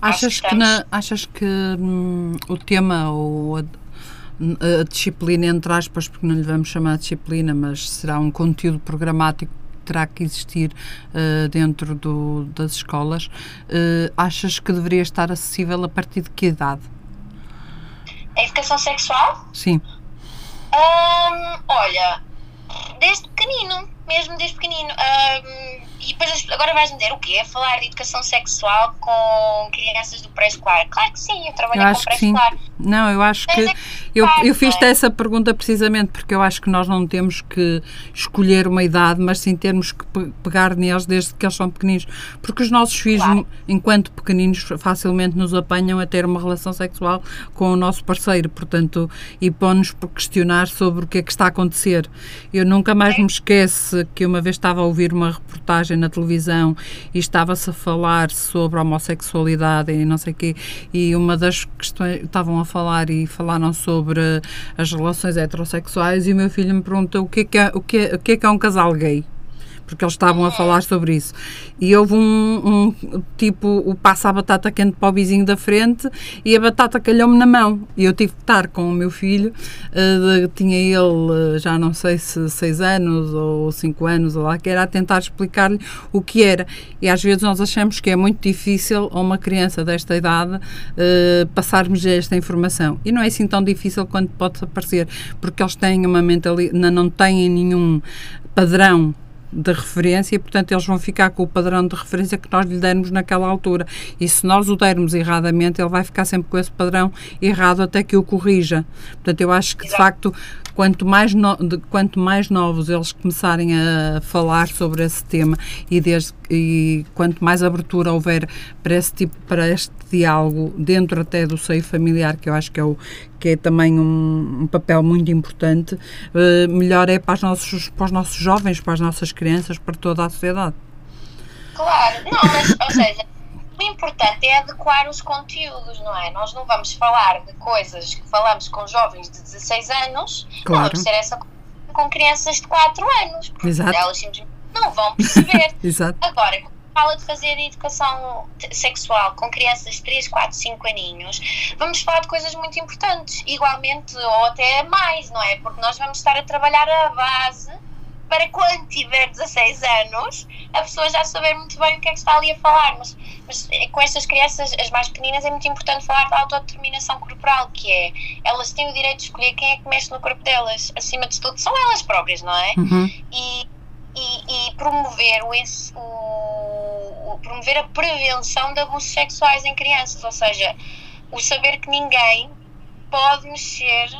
Achas que, na, achas que hum, o tema ou a, a, disciplina, entre aspas, porque não lhe vamos chamar de disciplina, mas será um conteúdo programático que terá que existir uh, dentro do, das escolas, uh, achas que deveria estar acessível a partir de que idade? A educação sexual? Sim. Um, olha, desde pequenino, mesmo desde pequenino. Um, e depois agora vais-me dizer o quê? Falar de educação sexual com crianças do pré-escolar? Claro que sim, eu trabalho eu com pré-escolar. Não, eu acho que eu, eu fiz-te essa pergunta precisamente porque eu acho que nós não temos que escolher uma idade, mas sim temos que pegar neles desde que eles são pequeninos. Porque os nossos filhos, claro. enquanto pequeninos, facilmente nos apanham a ter uma relação sexual com o nosso parceiro, portanto, e põe-nos por questionar sobre o que é que está a acontecer. Eu nunca mais me esqueço que uma vez estava a ouvir uma reportagem na televisão e estava-se a falar sobre a homossexualidade e não sei o quê, e uma das questões estavam a falar e falaram sobre as relações heterossexuais e o meu filho me perguntou o que é que é, o que é, o que é, que é um casal gay porque eles estavam a falar sobre isso. E houve um, um tipo, o passa a batata quente para o vizinho da frente e a batata calhou-me na mão. E eu tive que estar com o meu filho, uh, tinha ele, uh, já não sei se seis anos ou cinco anos, ou lá que era, a tentar explicar-lhe o que era. E às vezes nós achamos que é muito difícil a uma criança desta idade uh, passarmos esta informação. E não é assim tão difícil quanto pode parecer, porque eles têm uma mentalidade, não têm nenhum padrão de referência e, portanto, eles vão ficar com o padrão de referência que nós lhe demos naquela altura. E se nós o dermos erradamente, ele vai ficar sempre com esse padrão errado até que o corrija. Portanto, eu acho que, de facto, quanto mais, no, de, quanto mais novos eles começarem a falar sobre esse tema e, desde, e quanto mais abertura houver para esse tipo, para este diálogo dentro até do seio familiar, que eu acho que é, o, que é também um, um papel muito importante, uh, melhor é para os, nossos, para os nossos jovens, para as nossas crianças, para toda a sociedade. Claro, não, mas, ou seja, o importante é adequar os conteúdos, não é? Nós não vamos falar de coisas que falamos com jovens de 16 anos, claro. não vamos ser essa com crianças de 4 anos, porque Exato. elas simplesmente não vão perceber. *laughs* Agora, fala de fazer educação sexual com crianças de 3, 4, 5 aninhos, vamos falar de coisas muito importantes, igualmente ou até mais, não é? Porque nós vamos estar a trabalhar a base para quando tiver 16 anos, a pessoa já saber muito bem o que é que está ali a falar. Mas, mas com estas crianças, as mais pequeninas, é muito importante falar da autodeterminação corporal, que é elas têm o direito de escolher quem é que mexe no corpo delas. Acima de tudo, são elas próprias, não é? Uhum. E, e, e, promover o, o, o, promover a prevenção de abusos sexuais em crianças, ou seja, o saber que ninguém pode mexer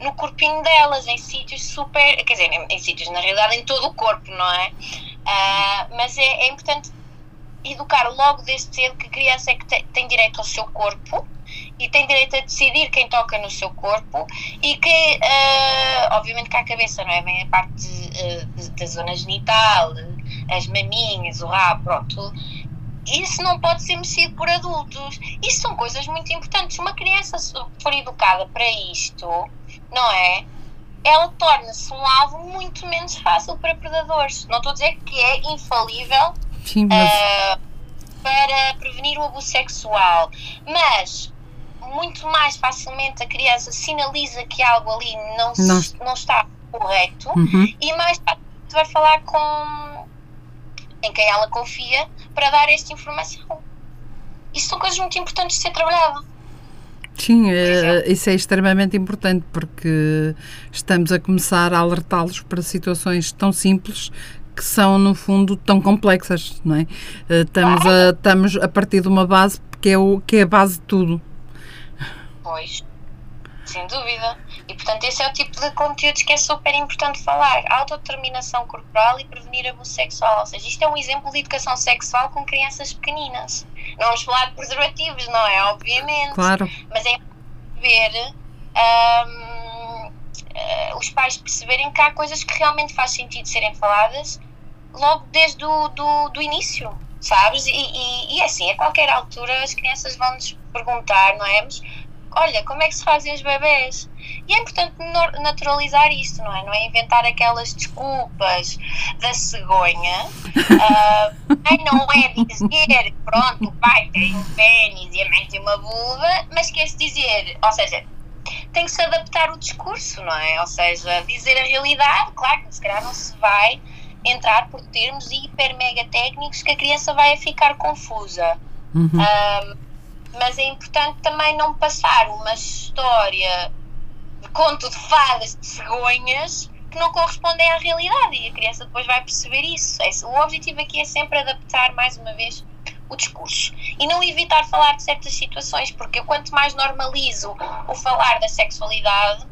no corpinho delas, em sítios super. Quer dizer, em, em sítios, na realidade, em todo o corpo, não é? Uh, mas é, é, importante educar logo desde cedo que a criança é que te, tem direito ao seu corpo e tem direito a decidir quem toca no seu corpo e que, uh, obviamente, que a cabeça, não é? Vem a parte uh, da zona genital, as maminhas, o rabo, pronto isso não pode ser mexido por adultos. Isso são coisas muito importantes. Uma criança, se for educada para isto, não é? Ela torna-se um alvo muito menos fácil para predadores. Não estou a dizer que é infalível Sim, mas... uh, para prevenir o abuso sexual, mas muito mais facilmente a criança sinaliza que algo ali não, não. Se, não está correto uhum. e mais vai falar com em quem ela confia para dar esta informação. Isso são coisas muito importantes de ser trabalhado. Sim, é, isso é extremamente importante porque estamos a começar a alertá-los para situações tão simples que são, no fundo, tão complexas, não é? Eh, estamos a, estamos a partir de uma base que é, o, que é a base de tudo. Pois, sem dúvida. E, portanto, esse é o tipo de conteúdos que é super importante falar. Autodeterminação corporal e prevenir abuso sexual. Ou seja, isto é um exemplo de educação sexual com crianças pequeninas. Não vamos falar de preservativos, não é? Obviamente. Claro. Mas é ver um, uh, eh, os pais perceberem que há coisas que realmente faz sentido serem faladas logo desde o do, do início, sabes? E, e, e é assim, a qualquer altura as crianças vão nos perguntar, não é? Mas, olha, como é que se fazem os bebés? E é importante naturalizar isto, não é? Não é inventar aquelas desculpas da cegonha. *laughs* Uh, não é dizer, pronto, o pai tem um pênis e a mãe tem uma vulva, mas quer-se dizer, ou seja, tem que se adaptar o discurso, não é? Ou seja, dizer a realidade, claro que se calhar não se vai entrar por termos hiper mega técnicos que a criança vai ficar confusa. Uhum. Uh, mas é importante também não passar uma história de conto de fadas de cegonhas que não correspondem à realidade e a criança depois vai perceber isso. É o objetivo aqui é sempre adaptar, mais uma vez, o discurso e não evitar falar de certas situações, porque eu, quanto mais normalizo o falar da sexualidade,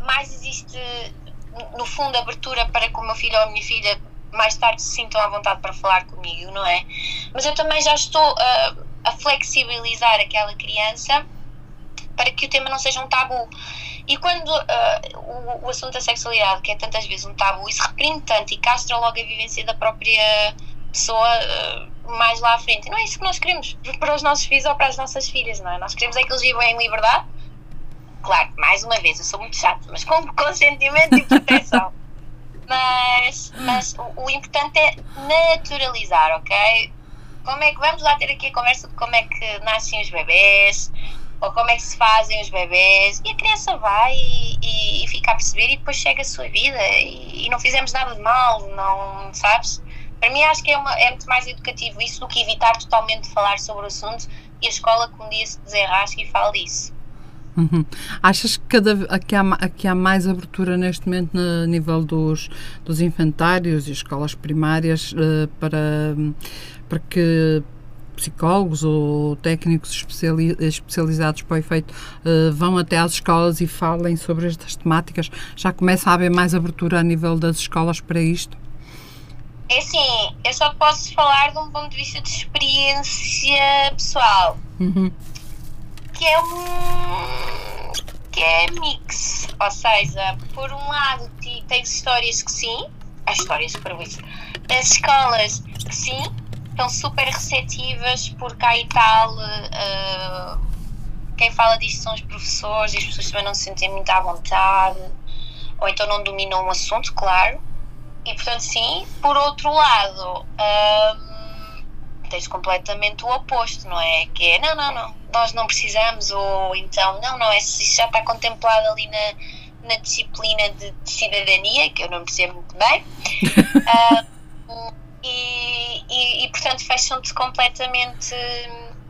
mais existe, no fundo, abertura para que o meu filho ou a minha filha mais tarde se sintam à vontade para falar comigo, não é? Mas eu também já estou uh, a flexibilizar aquela criança para que o tema não seja um tabu. E quando uh, o, o, assunto da sexualidade, que é tantas vezes um tabu, isso reprime tanto e castra logo a vivência da própria pessoa uh, mais lá à frente. E não é isso que nós queremos *laughs* para os nossos filhos ou para as nossas filhas, não é? Nós queremos é que eles vivam em liberdade. Claro, mais uma vez, eu sou muito chata, mas com *laughs* consentimento e proteção. *laughs* mas mas o, o importante é naturalizar, ok? Como é que vamos lá ter aqui a conversa de como é que nascem os bebés, ou como é que se fazem os bebés, e a criança vai e, e, e fica a perceber e depois chega a sua vida e, e, não fizemos nada de mal, não sabes? Para mim acho que é, uma, é muito mais educativo isso do que evitar totalmente falar sobre o assunto e a escola que um dia se desenrasque e fale disso. Uhum. Achas que, cada, que, há, que há mais abertura neste momento no nível dos, dos infantários e escolas primárias uh, para, para que psicólogos ou técnicos especiali especializados para o efeito uh, vão até às escolas e falem sobre estas temáticas? Já começa a haver mais abertura a nível das escolas para isto? É assim, eu só posso falar de um ponto de vista de experiência pessoal. Uhum. Que é um. que é mix. Ou seja, por um lado, tens histórias que sim, as histórias para isso, as escolas que sim, estão super receptivas porque há e tal. Uh, quem fala disto são os professores e as pessoas também não se sentem muito à vontade, ou então não dominam o assunto, claro. E portanto, sim. Por outro lado, um, tens completamente o oposto, não é? Que é, não, não, não, nós não precisamos, ou então, não, não, isso já está contemplado ali na, na disciplina de, de cidadania, que eu não percebo muito bem. um, *laughs* e, e, e, portanto, fecham-te completamente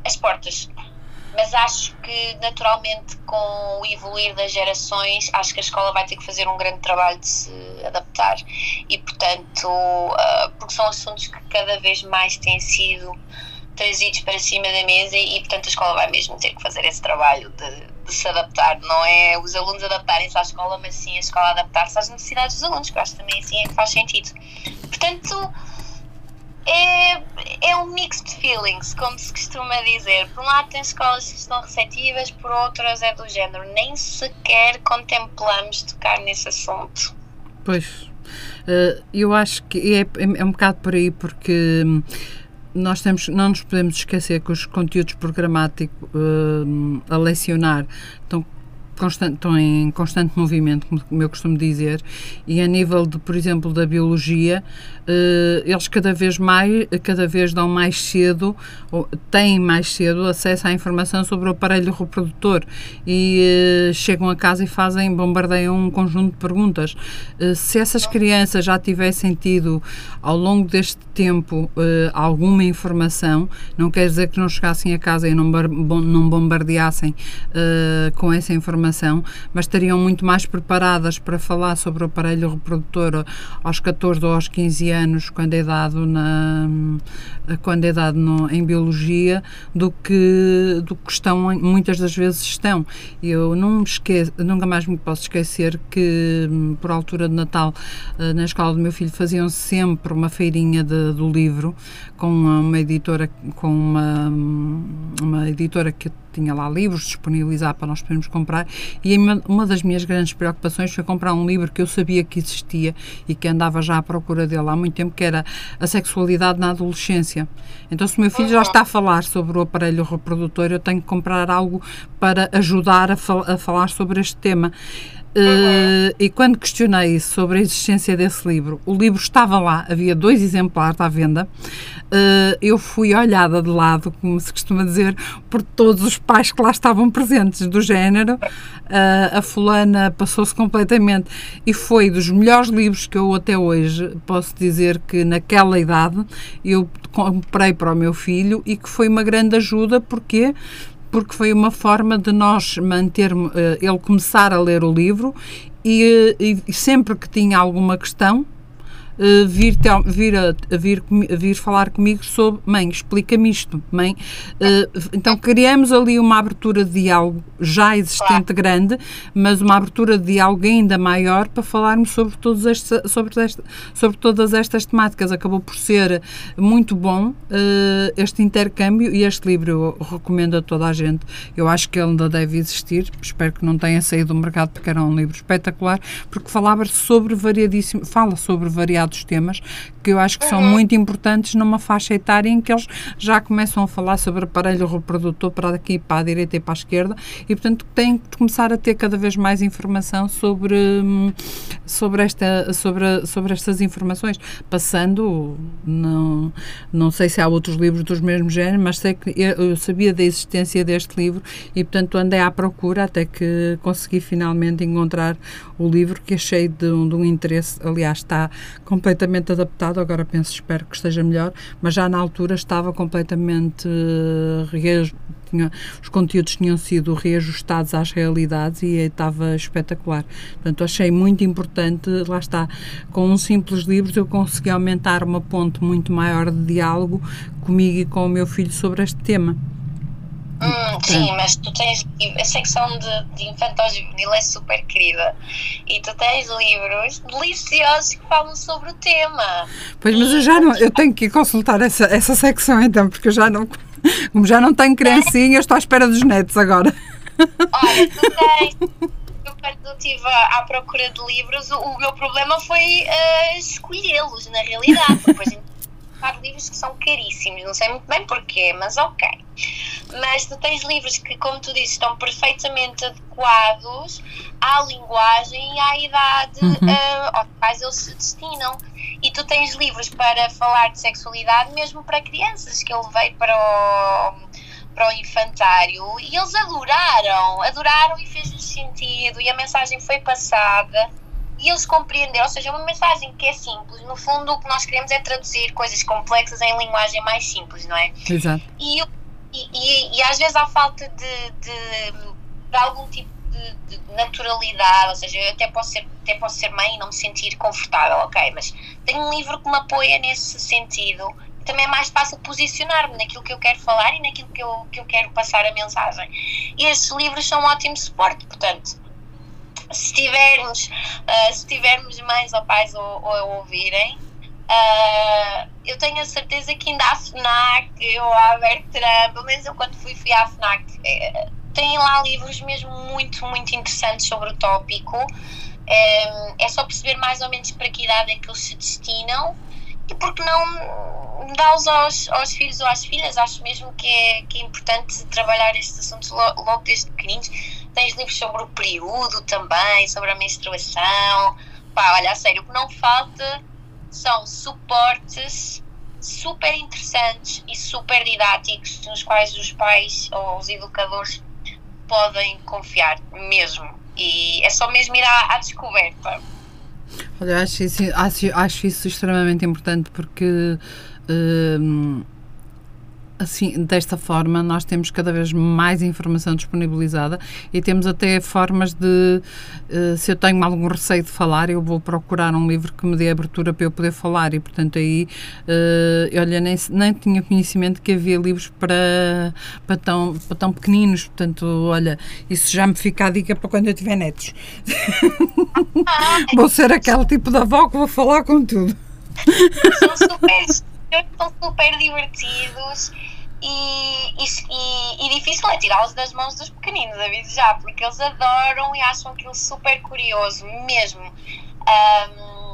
as portas. Mas acho que naturalmente com o evoluir das gerações acho que a escola vai ter que fazer um grande trabalho de se adaptar. E portanto uh, porque são assuntos que cada vez mais têm sido trazidos para cima da mesa e portanto a escola vai mesmo ter que fazer esse trabalho de, de se adaptar, não é os alunos adaptarem-se à escola, mas sim a escola adaptar-se às necessidades dos alunos, que acho também assim é que faz sentido. Portanto, é, é um mixed feelings, como se costuma dizer. Por um lado, tem escolas que estão receptivas, por outras é do género. Nem sequer contemplamos tocar nesse assunto. Pois, eh, eu acho que é, é um bocado por aí, porque hum, nós temos, não nos podemos esquecer que os conteúdos programáticos uh, a lecionar estão constante, estão em constante movimento, como eu costumo dizer, e a nível de, por exemplo, da biologia, eles cada vez mais, cada vez dão mais cedo, têm mais cedo acesso à informação sobre o aparelho reprodutor e eh, chegam a casa e fazem, bombardeiam um conjunto de perguntas. Eh, se essas crianças já tivessem tido, ao longo deste tempo, alguma informação, não quer dizer que não chegassem a casa e não, não bombardeassem com essa informação, mas estariam muito mais preparadas para falar sobre o aparelho reprodutor aos 14 ou aos 15 anos, quando é dado, na, quando é dado no, em biologia, do que, do que estão, muitas das vezes estão. Eu não esqueço, nunca mais me posso esquecer que, por altura de Natal, eh, na escola do meu filho, faziam sempre uma feirinha de, do livro com uma editora, com uma, uma editora que tinha lá livros disponibilizar para nós podermos comprar e uma, das minhas grandes preocupações foi comprar um livro que eu sabia que existia e que andava já à procura dele há muito tempo, que era a sexualidade na adolescência. Então, se o meu filho já está a falar sobre o aparelho reprodutor, eu tenho que comprar algo para ajudar a, fal a falar sobre este tema. Uh, e quando questionei sobre a existência desse livro, o livro estava lá, havia dois exemplares à venda. Uh, eu fui olhada de lado, como se costuma dizer, por todos os pais que lá estavam presentes, do género. Uh, a fulana passou-se completamente e foi dos melhores livros que eu até hoje posso dizer que naquela idade eu comprei para o meu filho e que foi uma grande ajuda, porque porque foi uma forma de nós manter eh, ele começar a ler o livro e, e sempre que tinha alguma questão uh, vir, te, vir, a, vir, vir falar comigo sobre mãe, explica-me isto, mãe. Uh, então criamos ali uma abertura de diálogo já existente grande, mas uma abertura de diálogo ainda maior para falarmos sobre, todos estes, sobre, este, sobre todas estas temáticas. Acabou por ser muito bom uh, este intercâmbio e este livro eu recomendo a toda a gente. Eu acho que ele ainda deve existir, espero que não tenha saído do mercado porque era um livro espetacular, porque falava sobre variadíssimo, fala sobre variados temas que eu acho que são uhum. muito importantes numa faixa etária em que eles já começam a falar sobre aparelho reprodutor para daqui, para a direita e para a esquerda e, portanto, têm que começar a ter cada vez mais informação sobre, hum, sobre, esta, sobre, sobre estas informações, passando, não, não sei se há outros livros dos mesmos géneros, mas sei que eu, eu sabia da existência deste livro e, portanto, andei à procura até que consegui finalmente encontrar o livro que achei de, de um interesse, aliás, está completamente adaptado agora penso, espero que esteja melhor, mas já na altura estava completamente uh, tinha, os conteúdos tinham sido reajustados às realidades e estava espetacular. Portanto, achei muito importante, lá está, com um simples livro eu consegui aumentar uma ponte muito maior de diálogo comigo e com o meu filho sobre este tema. Hum, sim, mas tu tens a secção de, de infantil juvenil é super querida e tu tens livros deliciosos que falam sobre o tema. Pois, mas eu já não, eu tenho que consultar essa, essa secção então, porque eu já não, como já não tenho criancinhas, estou à espera dos netos agora. Olha, *laughs* tu tens. Eu, quando estive à procura de livros, o, o meu problema foi uh, escolhê-los, na realidade. Depois há livros que são caríssimos, não sei muito bem porquê, mas ok. Mas tu tens livros que, como tu dizes, estão perfeitamente adequados à linguagem e à idade uhum. uh, aos quais eles se destinam. E tu tens livros para falar de sexualidade mesmo para crianças, que eu levei para o, para o infantário e eles adoraram, adoraram e fez-lhes sentido e a mensagem foi passada e eles compreenderam, ou seja, uma mensagem que é simples, no fundo o que nós queremos é traduzir coisas complexas em linguagem mais simples, não é? Exato. E, e, e, e às vezes há falta de, de, de algum tipo de, de, naturalidade, ou seja, eu até posso, ser, até posso ser mãe e não me sentir confortável, ok, mas tenho um livro que me apoia nesse sentido também é mais fácil posicionar-me naquilo que eu quero falar e naquilo que eu, que eu quero passar a mensagem. E esses livros são um ótimo suporte, portanto, se tivermos, uh, se tivermos mães ou pais ou, ou a ouvirem, uh, eu tenho a certeza que ainda há FNAC ou a Bertrand, pelo menos eu quando fui, fui à FNAC, é, tem lá livros mesmo muito, muito interessantes sobre o tópico. É, é só perceber mais ou menos para que idade é que eles se destinam e porque não dá-los aos, aos filhos ou às filhas. Acho mesmo que é, que é importante trabalhar estes assuntos logo desde pequeninos tens livros sobre o período também, sobre a menstruação. Pá, olha, a sério, o que não falta são suportes super interessantes e super didáticos nos quais os pais ou os educadores podem confiar mesmo. E é só mesmo ir à, à descoberta. Olha, acho isso, acho, acho isso extremamente importante porque. Hum, assim, desta forma, nós temos cada vez mais informação disponibilizada e temos até formas de, uh, se eu tenho algum receio de falar, eu vou procurar um livro que me dê abertura para eu poder falar e, portanto, aí, uh, olha, nem, nem tinha conhecimento que havia livros para, para, tão, para tão pequeninos, portanto, olha, isso já me fica a dica para quando eu tiver netos. *laughs* vou ser aquele tipo de avó que vou falar com tudo. São super, divertidos e, e, e, difícil é tirá-los das mãos dos pequeninos, aviso já, porque eles adoram e acham aquilo super curioso, mesmo. Um,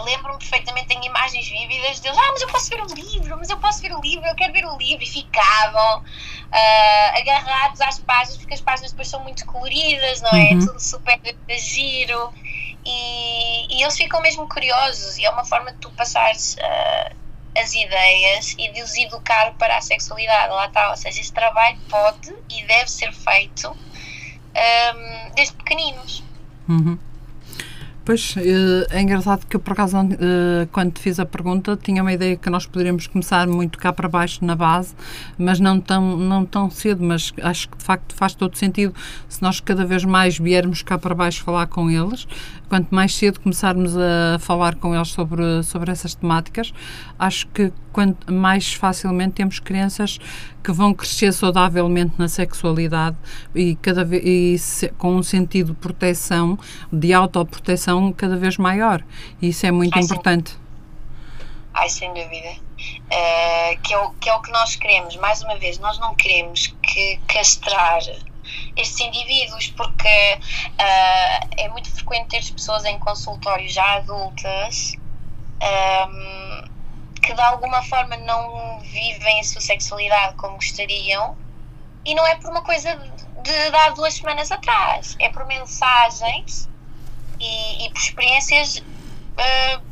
Lembro-me perfeitamente, tenho imagens vívidas deles, ah, mas eu posso ver o livro, mas eu posso ver o livro, eu quero ver o livro, e ficavam uh, agarrados às páginas, porque as páginas depois são muito coloridas, não é? Uhum. Tudo super giro, e, e, eles ficam mesmo curiosos, e é uma forma de tu passares. Uh, as ideias e de os educar para a sexualidade. Lá está, ou seja, esse trabalho pode e deve ser feito um, desde pequeninos. Uhum. Pois, eh, é engraçado que eu, por acaso, eh, quando te fiz a pergunta, tinha uma ideia que nós poderíamos começar muito cá para baixo na base, mas não tão, não tão cedo, mas acho que de facto faz todo sentido se nós cada vez mais viermos cá para baixo falar com eles, quanto mais cedo começarmos a falar com eles sobre, sobre essas temáticas, acho que quanto mais facilmente temos crianças que vão crescer saudavelmente na sexualidade e, cada vez, e se, com um sentido de proteção, de autoproteção cada vez maior. E isso é muito Ai, importante. Sem, ai, sem dúvida. Uh, que, é o, que é o que nós queremos. Mais uma vez, nós não queremos que castrar estes indivíduos, porque uh, é muito frequente ter pessoas em consultório já adultas um, que de alguma forma não vivem a sua sexualidade como gostariam e não é por uma coisa de, de há duas semanas atrás, é por mensagens e, e por experiências uh,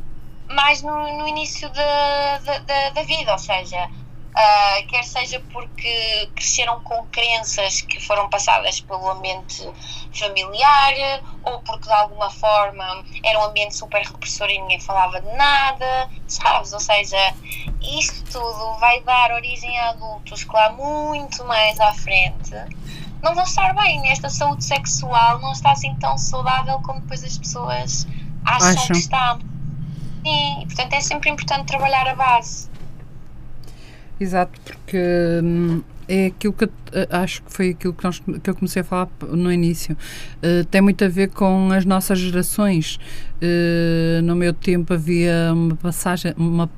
mais no, no início da, da, da vida, ou seja, Uh, quer seja porque cresceram com crenças que foram passadas pelo ambiente familiar, ou porque de alguma forma era um ambiente super repressor e ninguém falava de nada, sabes? Ou seja, isto tudo vai dar origem a adultos que lá muito mais à frente não vão estar bem. Nesta saúde sexual não está assim tão saudável como depois as pessoas acham, acham. que está. Sim, e portanto é sempre importante trabalhar a base. Exato, porque hum, é aquilo que eh, acho que foi aquilo que, nós, que eu comecei a falar no início. Uh, tem muito a ver com as nossas gerações. Uh, no meu tempo havia uma passagem, uma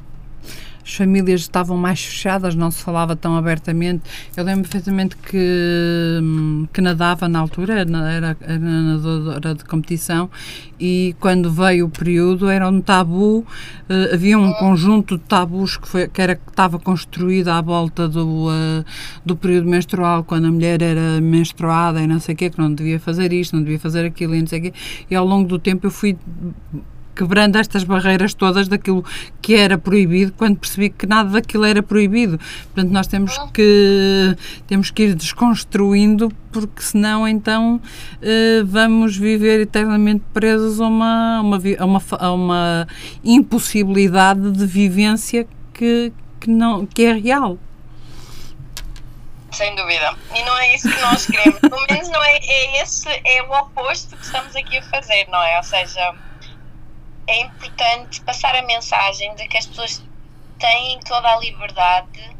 as famílias estavam mais fechadas, não se falava tão abertamente. Eu lembro perfeitamente que, hum, que nadava na altura, era, era nadadora de competição, e quando veio o período era um tabu, uh, havia um conjunto de tabus que, foi, que, era, que estava construído à volta do, uh, do período menstrual, quando a mulher era menstruada e não sei o quê, que não devia fazer isto, não devia fazer aquilo e não sei o quê, e ao longo do tempo eu fui quebrando estas barreiras todas daquilo que era proibido, quando percebi que nada daquilo era proibido. Portanto, nós temos que, temos que ir desconstruindo, porque senão então eh, vamos viver eternamente presos a uma, uma, a uma, a uma impossibilidade de vivência que, que, não, que é real. Sem dúvida. E não é isso que nós queremos. Pelo menos não é, é esse, é o oposto que estamos aqui a fazer, não é? Ou seja, é importante passar a mensagem de que as pessoas têm toda a liberdade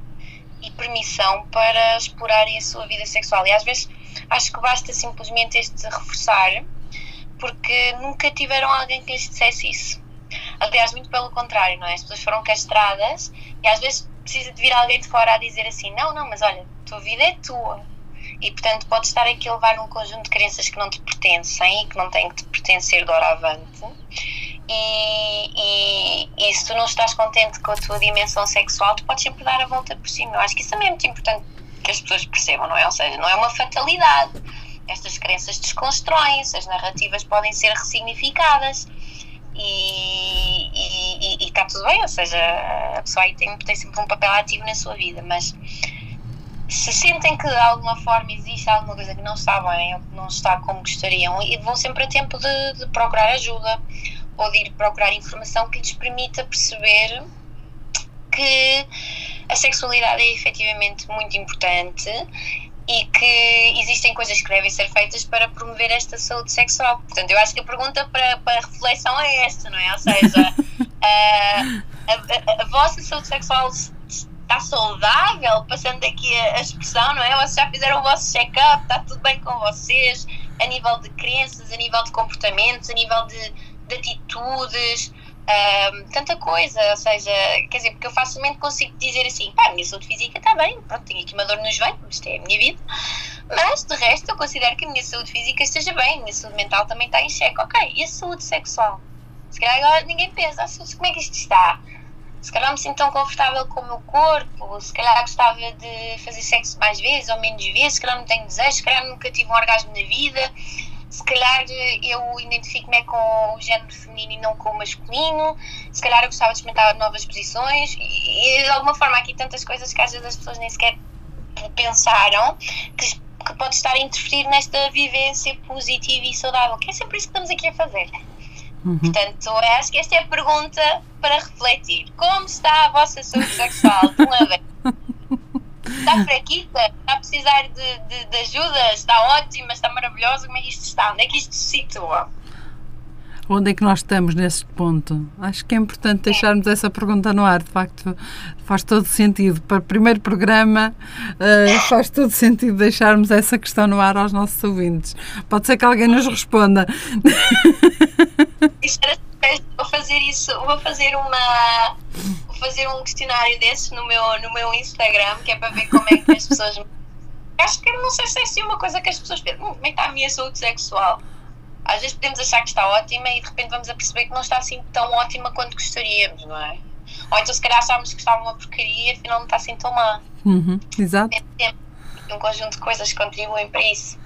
e permissão para explorarem a sua vida sexual. E às vezes acho que basta simplesmente este reforçar, porque nunca tiveram alguém que lhes dissesse isso. Aliás, muito pelo contrário, não é? As pessoas foram castradas e às vezes precisa de vir alguém de fora a dizer assim: não, não, mas olha, a tua vida é tua. E portanto podes estar aqui a levar num conjunto de crenças que não te pertencem e que não têm que te pertencer de hora e, e, e, se tu não estás contente com a tua dimensão sexual, tu podes sempre dar a volta por cima. Eu acho que isso também é muito importante que as pessoas percebam, não é? Ou seja, não é uma fatalidade. Estas crenças desconstroem-se, as narrativas podem ser ressignificadas e, está tudo bem, ou seja, a pessoa aí tem, tem sempre um papel ativo na sua vida, mas se sentem que de alguma forma existe alguma coisa que não está bem ou que não está como gostariam, e vão sempre a tempo de, de procurar ajuda ou de ir procurar informação que lhes permita perceber que a sexualidade é efetivamente muito importante e que existem coisas que devem ser feitas para promover esta saúde sexual. Portanto, eu acho que a pergunta para, para reflexão é esta, não é? Ou seja, *laughs* a, a, a, vossa saúde sexual está saudável, passando aqui a, a expressão, não é? Vocês já fizeram o vosso check-up, está tudo bem com vocês, a nível de crenças, a nível de comportamentos, a nível de de atitudes, tanta coisa, ou seja, quer dizer, porque eu facilmente consigo dizer assim, pá, a minha saúde física está bem, pronto, tenho aqui uma dor nos joelhos, isto é a minha vida, mas de resto eu considero que a minha saúde física esteja bem, a minha saúde mental também está em xeque, ok, e a saúde sexual? Se calhar agora ninguém pensa, ah, como é que isto está? Se calhar me sinto tão confortável com o meu corpo, se calhar gostava de fazer sexo mais vezes ou menos vezes, se calhar não tenho desejo, se calhar nunca tive um orgasmo na vida, se calhar eh, eu identifico-me com o género feminino e não com o masculino, se calhar eu gostava de experimentar novas posições e, de alguma forma há aqui tantas coisas que às vezes as pessoas nem sequer pensaram que, que pode estar a interferir nesta vivência positiva e saudável, que é sempre isso que estamos aqui a fazer. Uhum. Portanto, acho que esta é a pergunta para refletir. Como está a vossa saúde sexual de uma vez? Está fraquita? Está a precisar de, de, de ajuda? Está ótima? Está maravilhosa? Como é que isto está? Onde é que isto se situa? Onde é que nós estamos nesse ponto? Acho que é importante deixarmos essa pergunta no ar, de facto faz todo sentido. Para o primeiro programa uh, *laughs* faz todo sentido deixarmos essa questão no ar aos nossos ouvintes. Pode ser que alguém nos responda. *laughs* Vou fazer isso, vou fazer uma fazer um questionário desses no meu, no meu Instagram, que é para ver como é que as pessoas acho que não sei se é assim uma coisa que as pessoas pensam, hum, como é que está a minha saúde sexual? às vezes podemos achar que está ótima e de repente vamos a perceber que não está assim tão ótima quanto gostaríamos, não é? Ou então se calhar achávamos que estava uma porcaria e afinal não está assim tão má. Uhum, exato. Um conjunto de coisas que contribuem para isso.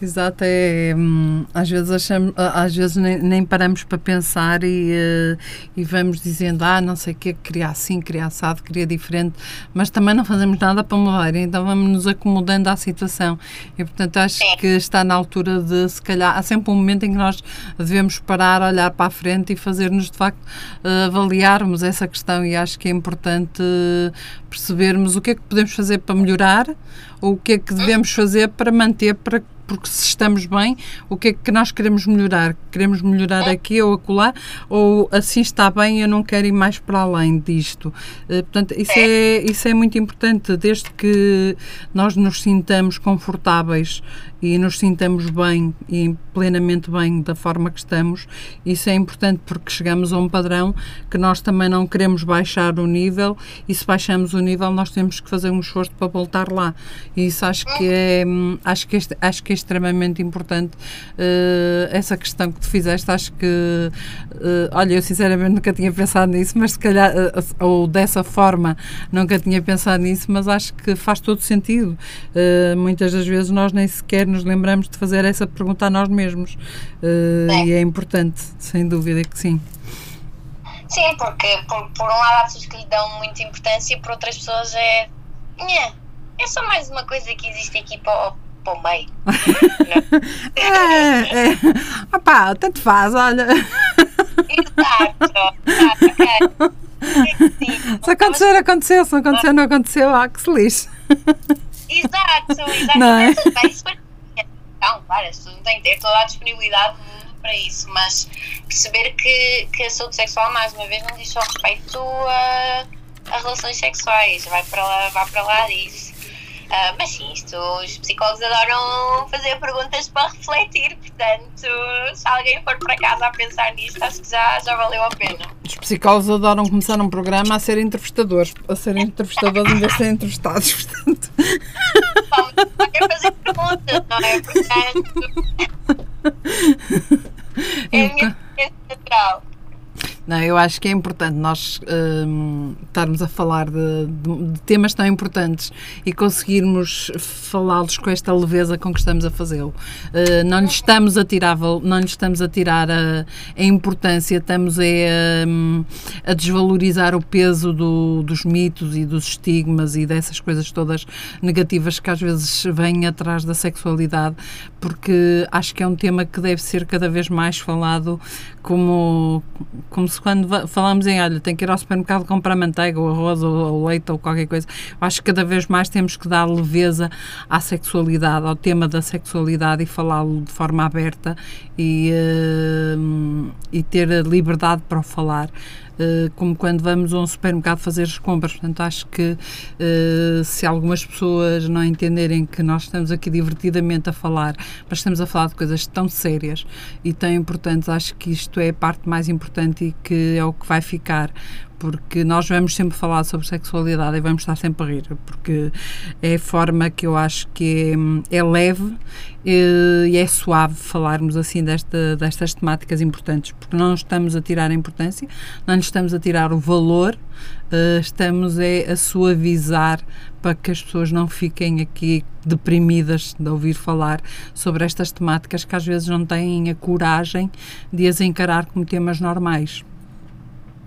Exato, é, hum, às vezes achamos, às vezes nem, nem paramos para pensar e, uh, e vamos dizendo, ah, não sei o que, queria assim, queria assado, queria diferente, mas também não fazemos nada para mudar, então vamos nos acomodando à situação. E portanto acho que está na altura de, se calhar, há sempre um momento em que nós devemos parar, olhar para a frente e fazer-nos de facto uh, avaliarmos essa questão. E acho que é importante percebermos o que é que podemos fazer para melhorar ou o que é que devemos fazer para manter, para porque se estamos bem, o que é que nós queremos melhorar? Queremos melhorar aqui ou acolá, ou assim está bem, eu não quero ir mais para além disto. Uh, portanto, isso é, isso é muito importante, desde que nós nos sintamos confortáveis e nos sintamos bem e plenamente bem da forma que estamos, isso é importante porque chegamos a um padrão que nós também não queremos baixar o nível e se baixamos o nível nós temos que fazer um esforço para voltar lá. E isso acho que é, acho que, este, acho que é extremamente importante uh, essa questão que tu fizeste, acho que uh, olha, eu sinceramente nunca tinha pensado nisso, mas se calhar uh, ou dessa forma nunca tinha pensado nisso, mas acho que faz todo sentido. muitas das vezes nós nem sequer nos lembramos de fazer essa pergunta a nós mesmos. Uh, é. E é importante, sem dúvida que sim. Sim, porque por, por um lado há pessoas que lhe dão muita importância e por outras pessoas é. Nha, é só mais uma coisa que existe aqui para, para o meio. *laughs* é, é. Opá, tanto faz, olha. Exato. exato Sim, se acontecer, aconteceu. Se não acontecer, não aconteceu. Ah, que se lixe. Exato, exato. Não é? Não, claro, as pessoas têm que ter toda a disponibilidade para isso, mas perceber que, que a saúde sexual, mais uma vez, não diz só respeito a, a relações sexuais, vai para lá, vai para lá disso. Uh, mas sim, isto, os psicólogos adoram fazer perguntas para refletir, portanto, se alguém for para casa a pensar nisto, acho que já, já valeu a pena. Os psicólogos adoram começar um programa a ser entrevistadores, a ser entrevistadores em vez de serem entrevistados, *laughs* portanto. Bom, quero fazer perguntas, não é? Portanto. É a minha natural. Não, eu acho que é importante nós um, estarmos a falar de, de, de, temas tão importantes e conseguirmos falá-los com esta leveza com que estamos a fazê-lo. Uh, não lhe estamos a tirar, não lhe estamos a, tirar a, a importância, estamos a, hum, a desvalorizar o peso do, dos mitos e dos estigmas e dessas coisas todas negativas que às vezes vêm atrás da sexualidade, porque acho que é um tema que deve ser cada vez mais falado como, como se quando falamos em, olha, tem que ir ao supermercado comprar manteiga ou arroz ou, ou leite ou qualquer coisa, acho que cada vez mais temos que dar leveza à sexualidade, ao tema da sexualidade e falá-lo de forma aberta e, uh, e ter liberdade para o falar. Uh, como quando vamos a um supermercado fazer as compras. Portanto, acho que uh, se algumas pessoas não entenderem que nós estamos aqui divertidamente a falar, mas estamos a falar de coisas tão sérias e tão importantes, acho que isto é a parte mais importante e que é o que vai ficar porque nós vamos sempre falar sobre sexualidade e vamos estar sempre a rir, porque é a forma que eu acho que é, é leve e é suave falarmos assim desta, destas temáticas importantes, porque não estamos a tirar a importância, não estamos a tirar o valor, eh, estamos é, a suavizar para que as pessoas não fiquem aqui deprimidas de ouvir falar sobre estas temáticas que às vezes não têm a coragem de as encarar como temas normais.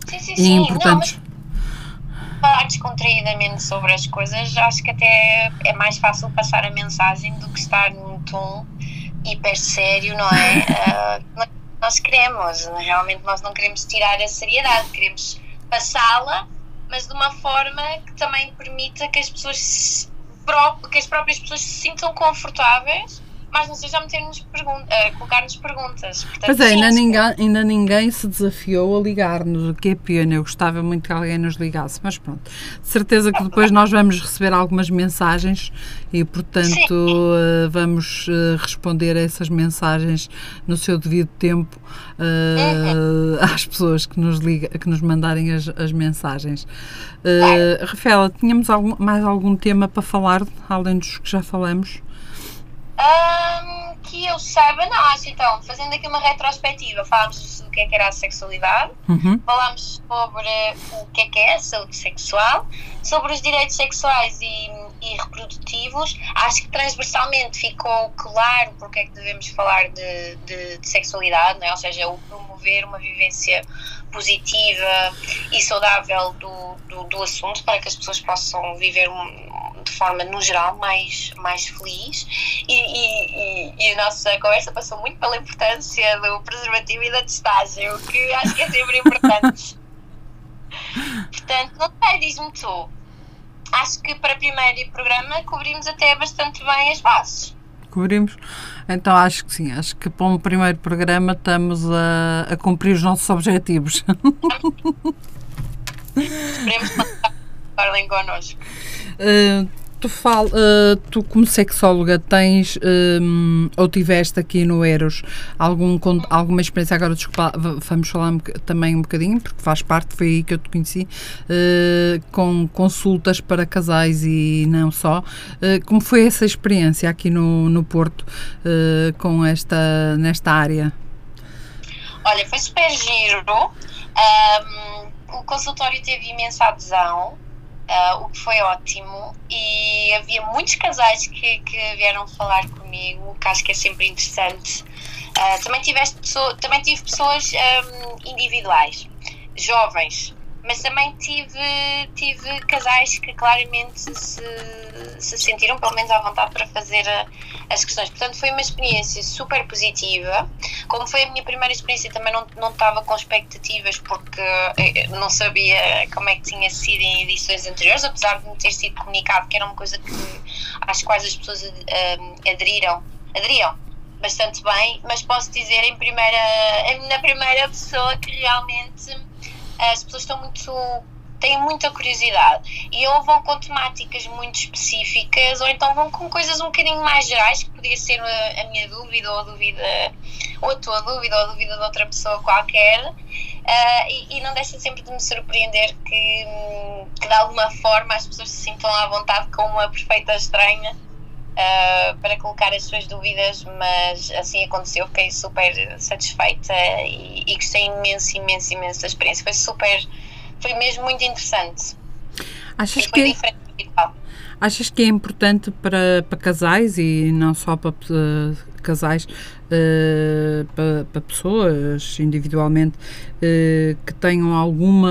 Sim, sim, sim. importantes. Não, falar descontraídamente sobre as coisas, acho que até é mais fácil passar a mensagem do que estar num tom hiper sério, não é? uh, *laughs* nós queremos. Realmente nós não queremos tirar a seriedade, queremos passá-la, mas de uma forma que também permita que as pessoas que as próprias pessoas se sintam confortáveis mas não seja a meter-nos pergun uh, colocar-nos perguntas. Portanto, pois é, ainda ninguém, ainda ninguém se desafiou a ligar-nos, o que é pena. Eu gostava muito que alguém nos ligasse, mas pronto. De certeza que depois nós vamos receber algumas mensagens e, portanto, uh, vamos uh, responder a essas mensagens no seu devido tempo uhum. às pessoas que nos, liga, que nos mandarem as, as mensagens. Uh, Rafaela, tínhamos algum, mais algum tema para falar, além dos que já falamos? Um, que eu saiba, não, acho então, fazendo aqui uma retrospectiva, falámos do que é que era a sexualidade, uhum. falámos sobre o que é que é a saúde sexual, sobre os direitos sexuais e, e reprodutivos. Acho que transversalmente ficou claro porque é que devemos falar de, de, de sexualidade, não é? ou seja, o promover uma vivência positiva e saudável do, do, do assunto para que as pessoas possam viver um, de forma, no geral, mais, mais feliz. E, e, e, a nossa conversa passou muito pela importância do preservativo e da testagem, o que acho que é sempre importante. *laughs* Portanto, não sei, diz-me tu. Acho que para primeiro programa cobrimos até bastante bem as bases. Cobrimos. Então acho que sim, acho que para um primeiro programa estamos a, a cumprir os nossos objetivos. Esperemos que falem connosco. *laughs* Uh, tu, fal, uh, tu, como sexóloga, tens um, ou tiveste aqui no Eros algum, alguma experiência? Agora, desculpa, vamos falar também um bocadinho, porque faz parte, foi aí que eu te conheci, uh, com consultas para casais e não só. Uh, como foi essa experiência aqui no, no Porto com esta, nesta área? Olha, foi super giro. Um, o consultório teve imensa adesão uh, o que foi ótimo. E havia muitos casais que, que vieram falar comigo, que acho que é sempre interessante. Uh, também, tiveste também tive pessoas um, individuais, jovens, mas também tive, tive casais que claramente se, se sentiram pelo menos à vontade para fazer a, as questões. Portanto, foi uma experiência super positiva. Como foi a minha primeira experiência, também não, não estava com expectativas porque eh, não sabia como é que tinha sido em edições anteriores, apesar de me ter sido comunicado que era uma coisa que às quais as pessoas um, aderiram, aderiam bastante bem, mas posso dizer em primeira, na primeira pessoa que realmente as pessoas estão muito têm muita curiosidade. E ou vão com temáticas muito específicas ou então vão com coisas um bocadinho mais gerais que podia ser a, a minha dúvida ou a dúvida ou a tua dúvida ou a dúvida de outra pessoa qualquer. Uh, e, e, não deixa sempre de me surpreender que, que de alguma forma as pessoas se sintam à vontade com uma perfeita estranha Uh, para colocar as suas dúvidas, mas assim aconteceu, fiquei super satisfeita e, e gostei imenso, imenso, imenso da experiência. Foi super, foi mesmo muito interessante. Achas que, diferente Achas que é importante para, para casais e não só para uh, casais, uh, para, para, pessoas individualmente uh, que tenham alguma,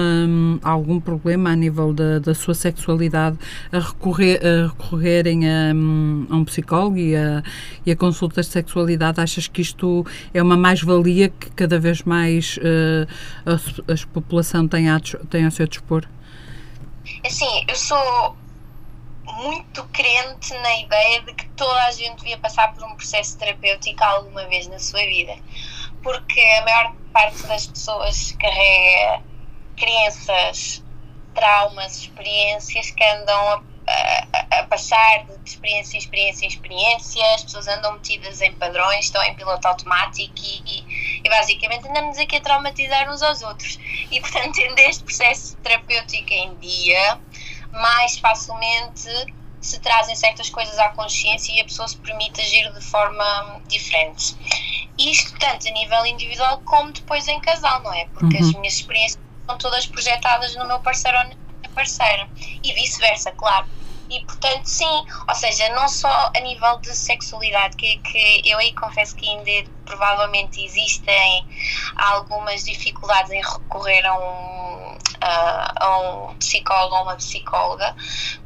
algum problema a nível da, da sua sexualidade a, recorrer, a recorrerem a, a um psicólogo e a, e a consultas de sexualidade? Achas que isto é uma mais-valia que cada vez mais a, a população tem, a, tem ao seu dispor? Assim, eu sou muito crente na ideia de que toda a gente devia passar por um processo terapêutico alguma vez na sua vida, porque a maior parte das pessoas carrega crenças, traumas, experiências que andam a, a, a, passar de experiência em experiência em experiência, as pessoas andam metidas em padrões, estão em piloto automático e, e, e basicamente andamos aqui a traumatizar uns aos outros. E portanto, *laughs* tendo este processo terapêutico em dia, mais facilmente se trazem certas coisas à consciência e a pessoa se permite agir de forma diferente. Isto tanto a nível individual como depois em casal, não é? Porque uhum. as minhas experiências são todas projetadas no meu parceiro ou na minha parceira e vice-versa, claro. E portanto, sim, ou seja, não só a nível de sexualidade, que, que eu aí confesso que ainda provavelmente existem algumas dificuldades em recorrer a um, a, a um psicólogo ou uma psicóloga,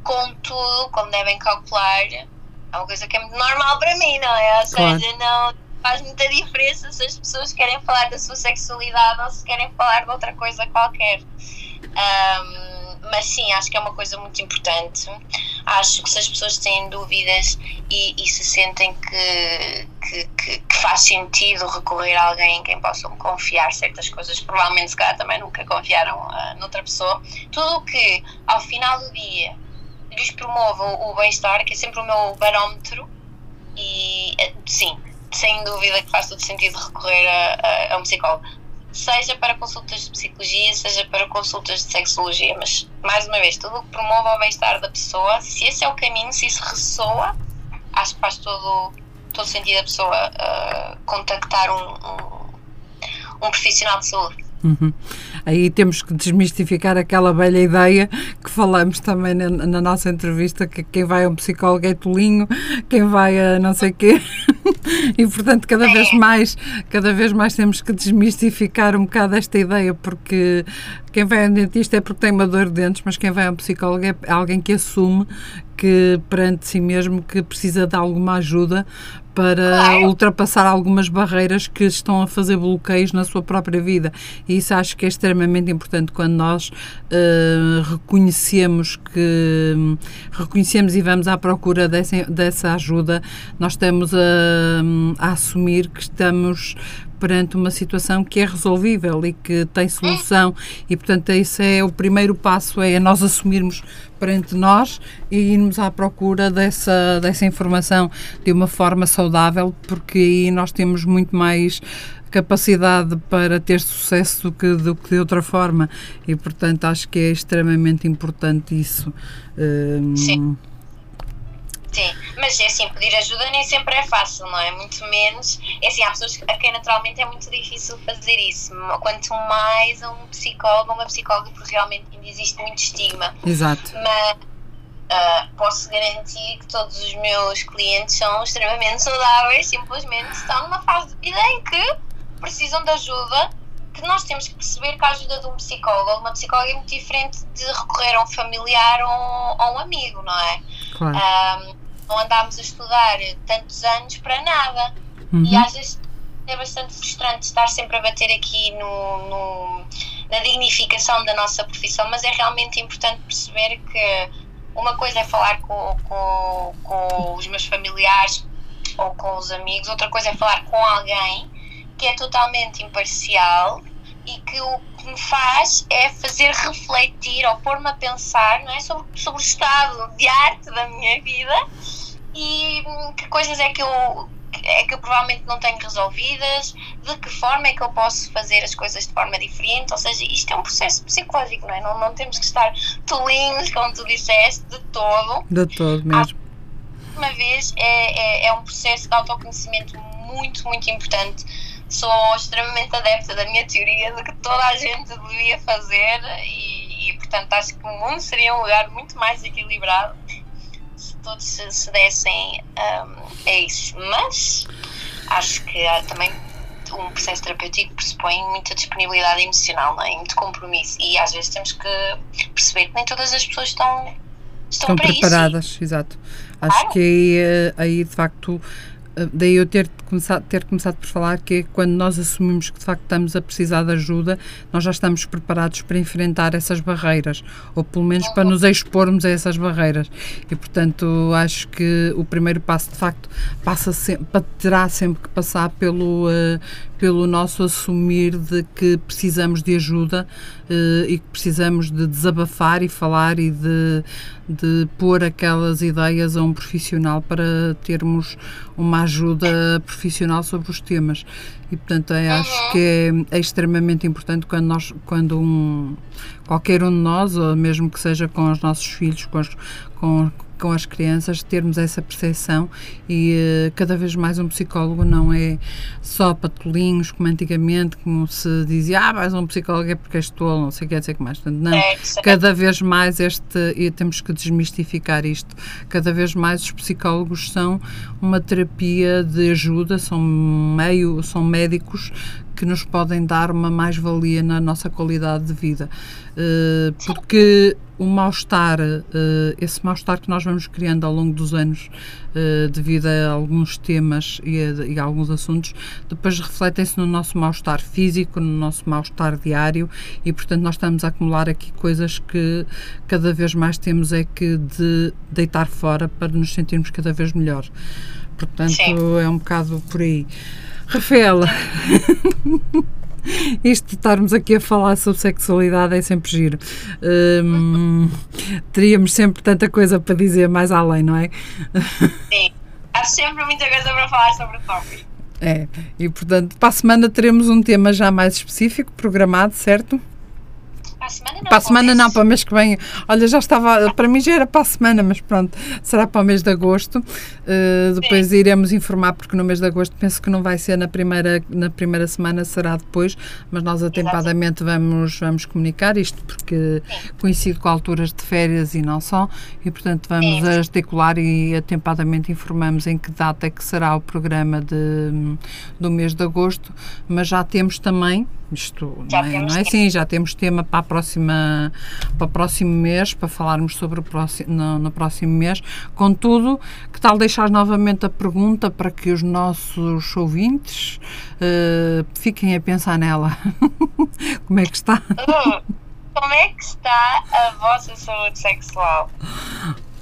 contudo, como devem calcular, é uma coisa que é muito normal para mim, não é? Ou seja, claro. não faz muita diferença se as pessoas querem falar da sua sexualidade ou se querem falar de outra coisa qualquer. Um, mas sim, acho que é uma coisa muito importante. Acho que se as pessoas têm dúvidas e, e se sentem que, que, que, que, faz sentido recorrer a alguém em quem possam confiar certas coisas, provavelmente se calhar também nunca confiaram uh, noutra pessoa, tudo o que ao final do dia lhes promova o, bem-estar, que é sempre o meu barómetro, e eh, sim, sem dúvida que faz todo sentido recorrer a, a, a um psicólogo seja para consultas de psicologia, seja para consultas de sexologia, mas mais uma vez, tudo o que promova o bem-estar da pessoa, se esse é o caminho, se isso ressoa, acho que faz todo, todo sentido a pessoa uh, contactar um, um, um profissional de saúde. Uhum. Aí temos que desmistificar aquela velha ideia que falamos também na, na, nossa entrevista, que quem vai a um psicólogo é tolinho, quem vai a não sei quê. *laughs* e portanto cada vez é. mais, cada vez mais temos que desmistificar um bocado esta ideia, porque quem vai a um dentista é porque tem uma dor de dentes, mas quem vai a um psicólogo é alguém que assume que perante si mesmo que precisa de alguma ajuda para claro. ultrapassar algumas barreiras que estão a fazer bloqueios na sua própria vida. E isso acho que é extremamente importante quando nós uh, reconhecemos que reconhecemos e vamos à procura dessa, dessa ajuda, nós estamos a, a assumir que estamos perante uma situação que é resolvível e que tem solução. E portanto esse é o primeiro passo é nós assumirmos perante nós e irmos à procura dessa, dessa informação de uma forma saudável porque aí nós temos muito mais capacidade para ter sucesso do que, do que de outra forma. E portanto acho que é extremamente importante isso. Um, Sim Sim, mas é assim, pedir ajuda nem sempre é fácil, não é? Muito menos. É assim, há pessoas a quem naturalmente é muito difícil fazer isso. Quanto mais a um psicólogo ou uma psicóloga, porque realmente ainda existe muito estigma. Exato. Mas uh, posso garantir que todos os meus clientes são extremamente saudáveis, simplesmente estão numa fase de vida em que precisam de ajuda que nós temos que perceber que a ajuda de um psicólogo ou de uma psicóloga é muito diferente de recorrer a um familiar ou a um amigo, não é? Claro. Um, não andámos a estudar tantos anos para nada. Uhum. E às vezes é bastante frustrante estar sempre a bater aqui no, no, na dignificação da nossa profissão, mas é realmente importante perceber que uma coisa é falar com, com, com os meus familiares ou com os amigos, outra coisa é falar com alguém que é totalmente imparcial e que o que me faz é fazer refletir ou pôr-me a pensar não é, sobre, sobre o estado de arte da minha vida e hum, que coisas é que eu é que eu provavelmente não tenho resolvidas, de que forma é que eu posso fazer as coisas de forma diferente, ou seja, isto é um processo psicológico, não é? Não, não temos que estar tolinhos, como tu disseste, de todo. De todo mesmo. Uma vez, é, é, é um processo de autoconhecimento muito, muito importante sou extremamente adepta da minha teoria de que toda a gente devia fazer e, e portanto acho que o mundo seria um lugar muito mais equilibrado se todos se, se dessem um, a isso. Mas acho que há também um processo terapêutico pressupõe muita disponibilidade emocional, não é? muito compromisso e às vezes temos que perceber que nem todas as pessoas estão estão, estão preparadas, isso. exato. Acho claro. que aí, eh, aí de facto daí eu ter começado, ter começado por falar que é quando nós assumimos que de facto estamos a precisar de ajuda, nós já estamos preparados para enfrentar essas barreiras, ou pelo menos para nos expormos a essas barreiras. E portanto acho que o primeiro passo de facto passa sempre, terá sempre que passar pelo, uh, pelo nosso assumir de que precisamos de ajuda uh, e que precisamos de desabafar e falar e de, de pôr aquelas ideias a um profissional para termos uma ajuda profissional sobre os temas. E, portanto, é, acho que é, é, extremamente importante quando, nós, quando um, qualquer um de nós, ou mesmo que seja com os nossos filhos, com, as, com, com as crianças, termos essa percepção e uh, cada vez mais um psicólogo não é só patolinhos, como antigamente, como se dizia, ah, mais um psicólogo é porque és tolo, não sei o que, não sei que mais. Portanto, não, é, cada vez mais este, e temos que desmistificar isto, cada vez mais os psicólogos são uma terapia de ajuda, são meio, são médicos que nos podem dar uma mais-valia na nossa qualidade de vida. Uh, porque o mal-estar, uh, esse mal-estar que nós vamos criando ao longo dos anos, uh, devido a alguns temas e a, e a alguns assuntos, depois refletem-se no nosso mal-estar físico, no nosso mal-estar diário e, portanto, nós estamos a acumular aqui coisas que cada vez mais temos é que de deitar fora para nos sentirmos cada vez melhor. Portanto, Sim. é um bocado por aí. Rafaela. *laughs* Isto de estarmos aqui a falar sobre sexualidade é sempre giro. Hum, teríamos sempre tanta coisa para dizer mais além, não é? Sim, há sempre muita coisa para falar sobre o tópico. É, e portanto, para a semana teremos um tema já mais específico, programado, certo? Para a semana não. Para a semana não, para o mês que vem. Olha, já estava, para mim já era para a semana, mas pronto, será para o mês de agosto. Uh, depois Sim. iremos informar, porque no mês de agosto penso que não vai ser na primeira, na primeira semana, será depois, mas nós atempadamente vamos, vamos comunicar isto, porque Sim. coincide com alturas de férias e não só, e portanto vamos Sim. articular e atempadamente informamos em que data é que será o programa de, do mês de agosto, mas já temos também isto já não é, não é assim, já temos tema para, a próxima, para o próximo mês, para falarmos sobre o próximo, no, no próximo mês. Contudo, que tal deixar novamente a pergunta para que os nossos ouvintes uh, fiquem a pensar nela? *laughs* Como é que está? Uh, como é que está a vossa saúde sexual?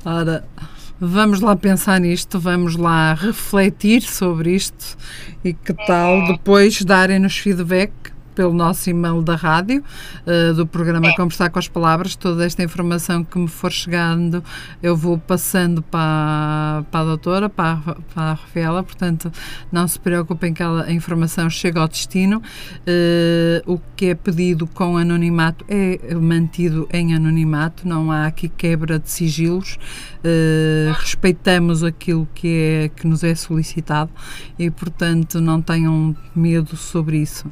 Ora, vamos lá pensar nisto, vamos lá refletir sobre isto e que tal uhum. depois darem-nos feedback pelo nosso e-mail da rádio, uh, do programa é. Conversar com as Palavras. Toda esta informação que me for chegando, eu vou passando para, para a doutora, para, para a Rafaela, portanto, não se preocupem que ela, a informação chega ao destino. Uh, o que é pedido com anonimato é mantido em anonimato, não há aqui quebra de sigilos. Uh, respeitamos aquilo que, é, que nos é solicitado e, portanto, não tenham medo sobre isso.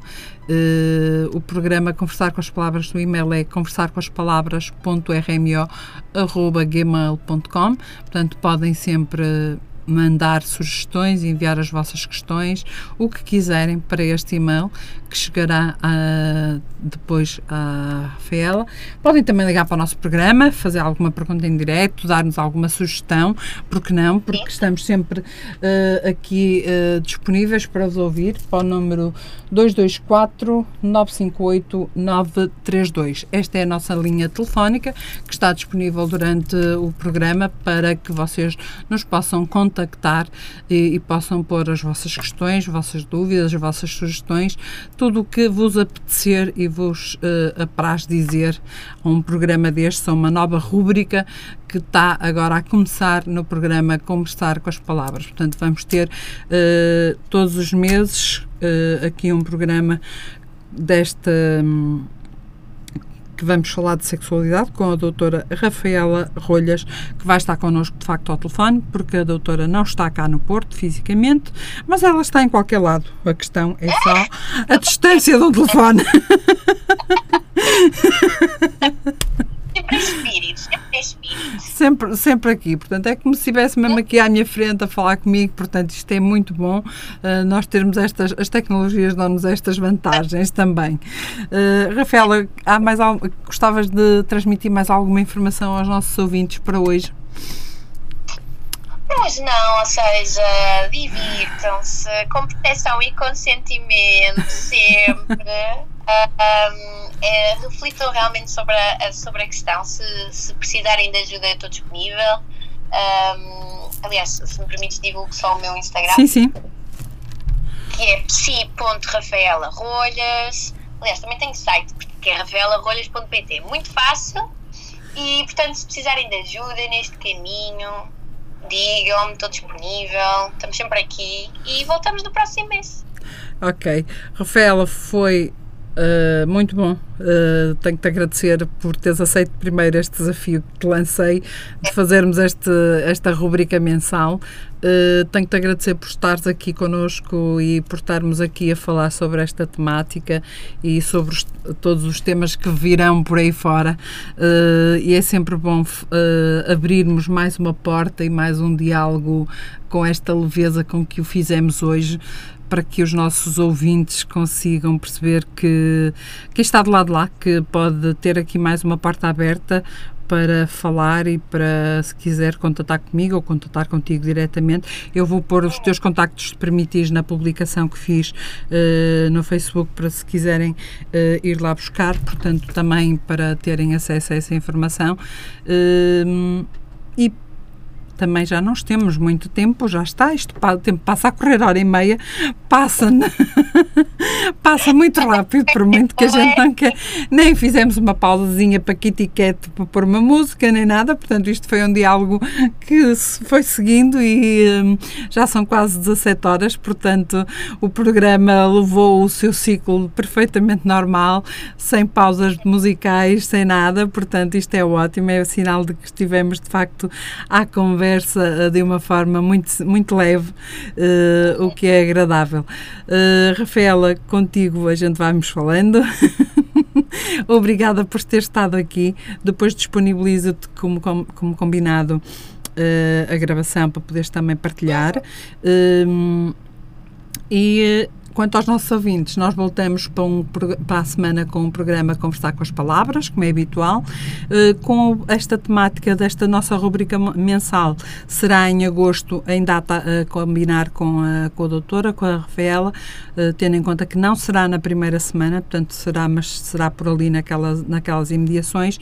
Uh, o programa Conversar com as Palavras do e-mail é conversarcomaspalavras.rmo.gmail.com Portanto, podem sempre mandar sugestões, enviar as vossas questões, o que quiserem para este e-mail que chegará a, depois à Rafaela. Podem também ligar para o nosso programa, fazer alguma pergunta em direto, dar-nos alguma sugestão, porque não? Porque estamos sempre uh, aqui uh, disponíveis para os ouvir para o número 224 958 932. Esta é a nossa linha telefónica que está disponível durante o programa para que vocês nos possam contactar e, e possam pôr as vossas questões, as vossas dúvidas, as vossas sugestões tudo o que vos apetecer e vos uh, apraz dizer a um programa deste, a uma nova rúbrica que está agora a começar no programa Conversar com as Palavras. Portanto, vamos ter uh, todos os meses uh, aqui um programa desta. Um, que vamos falar de sexualidade com a doutora Rafaela Rolhas, que vai estar connosco de facto ao telefone, porque a doutora não está cá no Porto fisicamente, mas ela está em qualquer lado. A questão é só a distância do telefone. *laughs* Sempre. Sempre, sempre aqui, portanto, é como se estivesse mesmo aqui à minha frente a falar comigo, portanto, isto é muito bom uh, nós termos estas, as tecnologias dão-nos estas vantagens também. Uh, Rafaela, há mais algo, gostavas de transmitir mais alguma informação aos nossos ouvintes para hoje? Pois não, ou seja, divirtam-se com proteção e consentimento *laughs* sempre. um, é, reflitam realmente sobre a, sobre a questão. Se, se precisarem de ajuda, eu estou disponível. Um, aliás, se me permites, divulgo só o meu Instagram. Sim, sim. Que é psi.rafaelarolhas. Aliás, também tenho site, que é rafaelarolhas.pt. Muito fácil. E, portanto, se precisarem de ajuda neste caminho, digam-me, estou disponível. Estamos sempre aqui. E voltamos no próximo mês. Ok. Rafaela, foi Uh, muito bom uh, tenho-te agradecer por teres aceito primeiro este desafio que te lancei de fazermos este, esta rubrica mensal. Uh, tenho-te agradecer por estares aqui connosco e por estarmos aqui a falar sobre esta temática e sobre os, todos os temas que virão por aí fora. Uh, e é sempre bom uh, abrirmos mais uma porta e mais um diálogo com esta leveza com que o fizemos hoje, para que os nossos ouvintes consigam perceber que quem está do lado lá, que pode ter aqui mais uma porta aberta para falar e para, se quiser, contatar comigo ou contatar contigo diretamente. Eu vou pôr os teus contactos, se permitires, na publicação que fiz uh, no Facebook para, se quiserem, uh, ir lá buscar, portanto, também para terem acesso a essa informação. Uh, e também já não temos muito tempo, já está, isto o tempo passa a correr hora e meia, passa, *laughs* passa muito rápido, por muito que a gente não quer, nem fizemos uma pausazinha para Kitty Cat para pôr uma música, nem nada, portanto isto foi um diálogo que se foi seguindo e hum, já são quase 17 horas, portanto o programa levou o seu ciclo perfeitamente normal, sem pausas musicais, sem nada, portanto isto é ótimo, é o sinal de que estivemos de facto à conversa conversa eh, de uma forma muito, muito leve, uh, o que é agradável. Uh, Rafaela, contigo a gente vai-nos falando. *laughs* Obrigada por ter estado aqui. Depois disponibilizo-te, como, como, como, combinado, uh, a gravação para poderes também partilhar. e quanto aos nossos ouvintes, nós voltamos para, um, para a semana com um programa Conversar com as Palavras, como é habitual, uh, com esta temática desta nossa rubrica mensal. Será em agosto, em data a combinar com a, com a doutora, com a Rafaela, uh, tendo em conta que não será na primeira semana, portanto será, mas será por ali naquelas, naquelas imediações,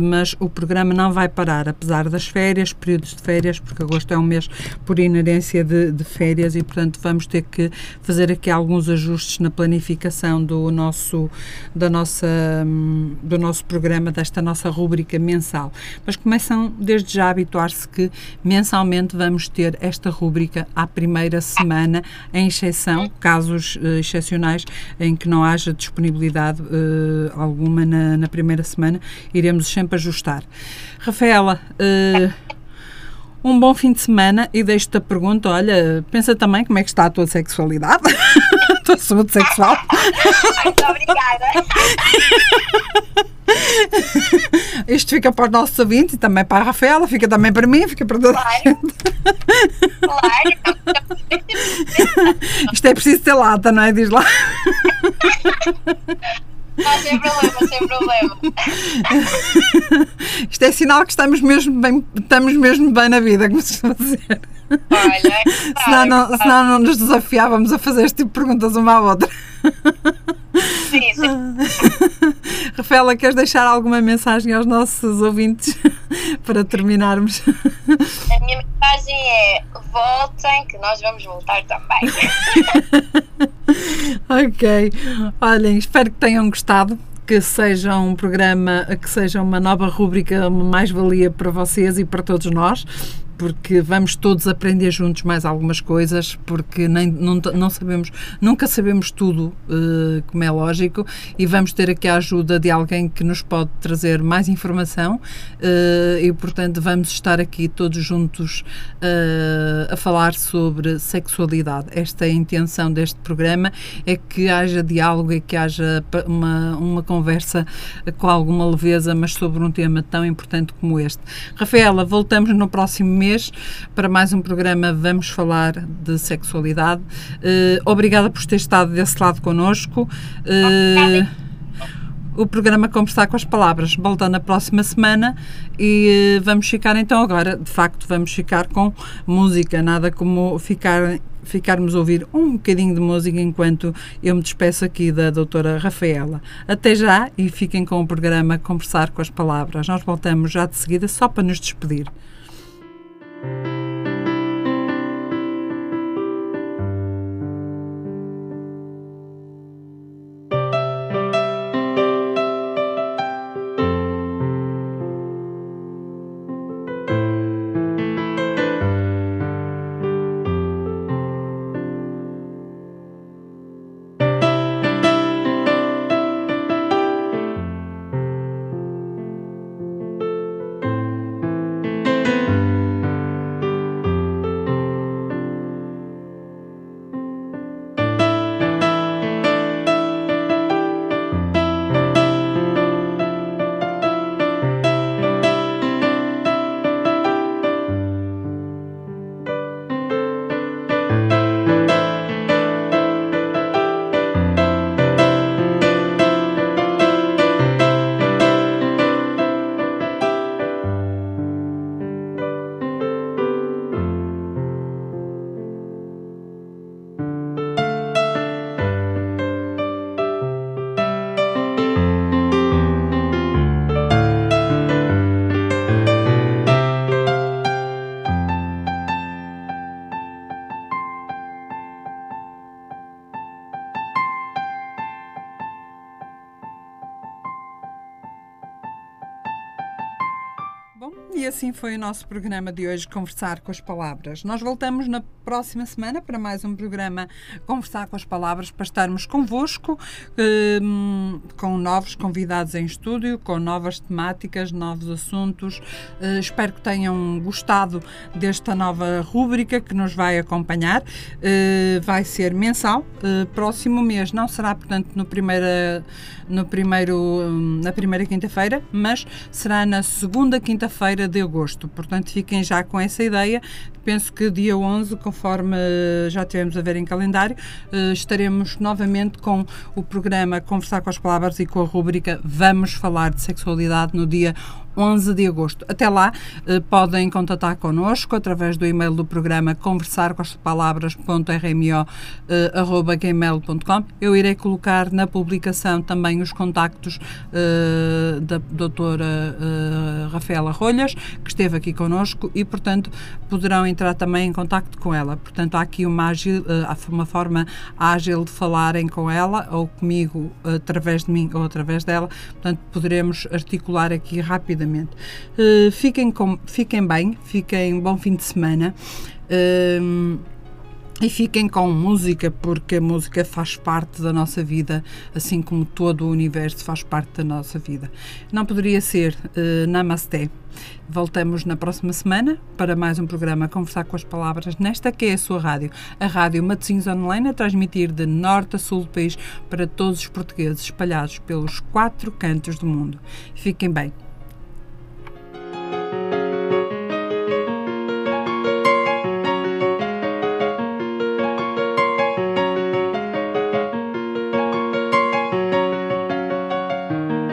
mas o programa não vai parar, apesar das férias, períodos de férias, porque agosto é um mês por inerência de, de férias e, portanto, vamos ter que fazer aqui aqui alguns ajustes na planificação do nosso, da nossa, hum, do nosso programa, desta nossa rúbrica mensal. Mas começam desde já a habituar-se que mensalmente vamos ter esta rúbrica à primeira semana, em exceção, casos uh, excepcionais em que não haja disponibilidade uh, alguma na, na, primeira semana, iremos sempre ajustar. Rafaela, uh, um bom fim de semana e deixo-te a pergunta: olha, pensa também como é que está a tua sexualidade, *laughs* a tua saúde sexual. Muito obrigada. Isto fica para os nossos ouvintes e também para a Rafaela, fica também para mim, fica para toda claro. a gente. Claro. Isto é preciso ter lata, não é? Diz lá. *laughs* Não, sem problema, sem problema. *laughs* Isto é sinal que estamos mesmo bem, estamos mesmo bem na vida, como se dizer. Olha, *laughs* senão, não, senão não nos desafiávamos a fazer este tipo de perguntas uma à outra. Sim, sim. *laughs* Rafaela, queres deixar alguma mensagem aos nossos ouvintes *laughs* para terminarmos? A minha mensagem é voltem, que nós vamos voltar também. *laughs* ok. Olhem, espero que tenham gostado que seja um programa, que seja uma nova rúbrica, uma mais-valia para vocês e para todos nós porque vamos todos aprender juntos mais algumas coisas, porque nem, não, não sabemos, nunca sabemos tudo, uh, como é lógico, e vamos ter aqui a ajuda de alguém que nos pode trazer mais informação uh, e, portanto, vamos estar aqui todos juntos uh, a falar sobre sexualidade. Esta é a intenção deste programa, é que haja diálogo e que haja uma, uma conversa com alguma leveza, mas sobre um tema tão importante como este. Rafaela, voltamos no próximo mês mês para mais um programa Vamos Falar de Sexualidade. Uh, obrigada por ter estado desse lado connosco. Uh, o programa Conversar com as Palavras volta na próxima semana e uh, vamos ficar então agora, de facto, vamos ficar com música, nada como ficar ficarmos a ouvir um bocadinho de música enquanto eu me despeço aqui da doutora Rafaela. Até já e fiquem com o programa Conversar com as Palavras. Nós voltamos já de seguida só para nos despedir. E foi o nosso programa de hoje, Conversar com as Palavras. Nós voltamos na próxima semana para mais um programa Conversar com as Palavras, para estarmos convosco, eh, com novos convidados em estúdio, com novas temáticas, novos assuntos. Eh, espero que tenham gostado desta nova rúbrica que nos vai acompanhar. Eh, vai ser mensal. Eh, próximo mês não será, portanto, no primeira, no primeiro, hum, na primeira quinta-feira, mas será na segunda quinta-feira de agosto. Portanto, fiquem já com essa ideia. Penso que dia 11, conforme já tivemos a ver em calendário, eh, estaremos novamente com o programa Conversar com as Palavras e com a rúbrica Vamos Falar de Sexualidade no dia 11 de agosto. Até lá, eh, podem contatar connosco através do e-mail do programa conversar com as palavras.rmo.gmail.com. Eu irei colocar na publicação também os contactos uh, da doutora uh, Rafaela Rolhas, que esteve aqui connosco e, portanto, poderão entrar também em contacto com ela. Portanto, há aqui uma, ágil, uh, uma forma ágil de falarem com ela ou comigo através de mim ou através dela. Portanto, poderemos articular aqui rapidamente rapidamente. Uh, fiquem, com, fiquem bem, fiquem bom fim de semana. Uh, e fiquem com música, porque a música faz parte da nossa vida, assim como todo o universo faz parte da nossa vida. Não poderia ser uh, Namasté. Voltamos na próxima semana para mais um programa Conversar com as Palavras, nesta que é a sua rádio, a Rádio Matosinhos Online, a transmitir de norte a sul do país para todos os portugueses espalhados pelos quatro cantos do mundo. Fiquem bem.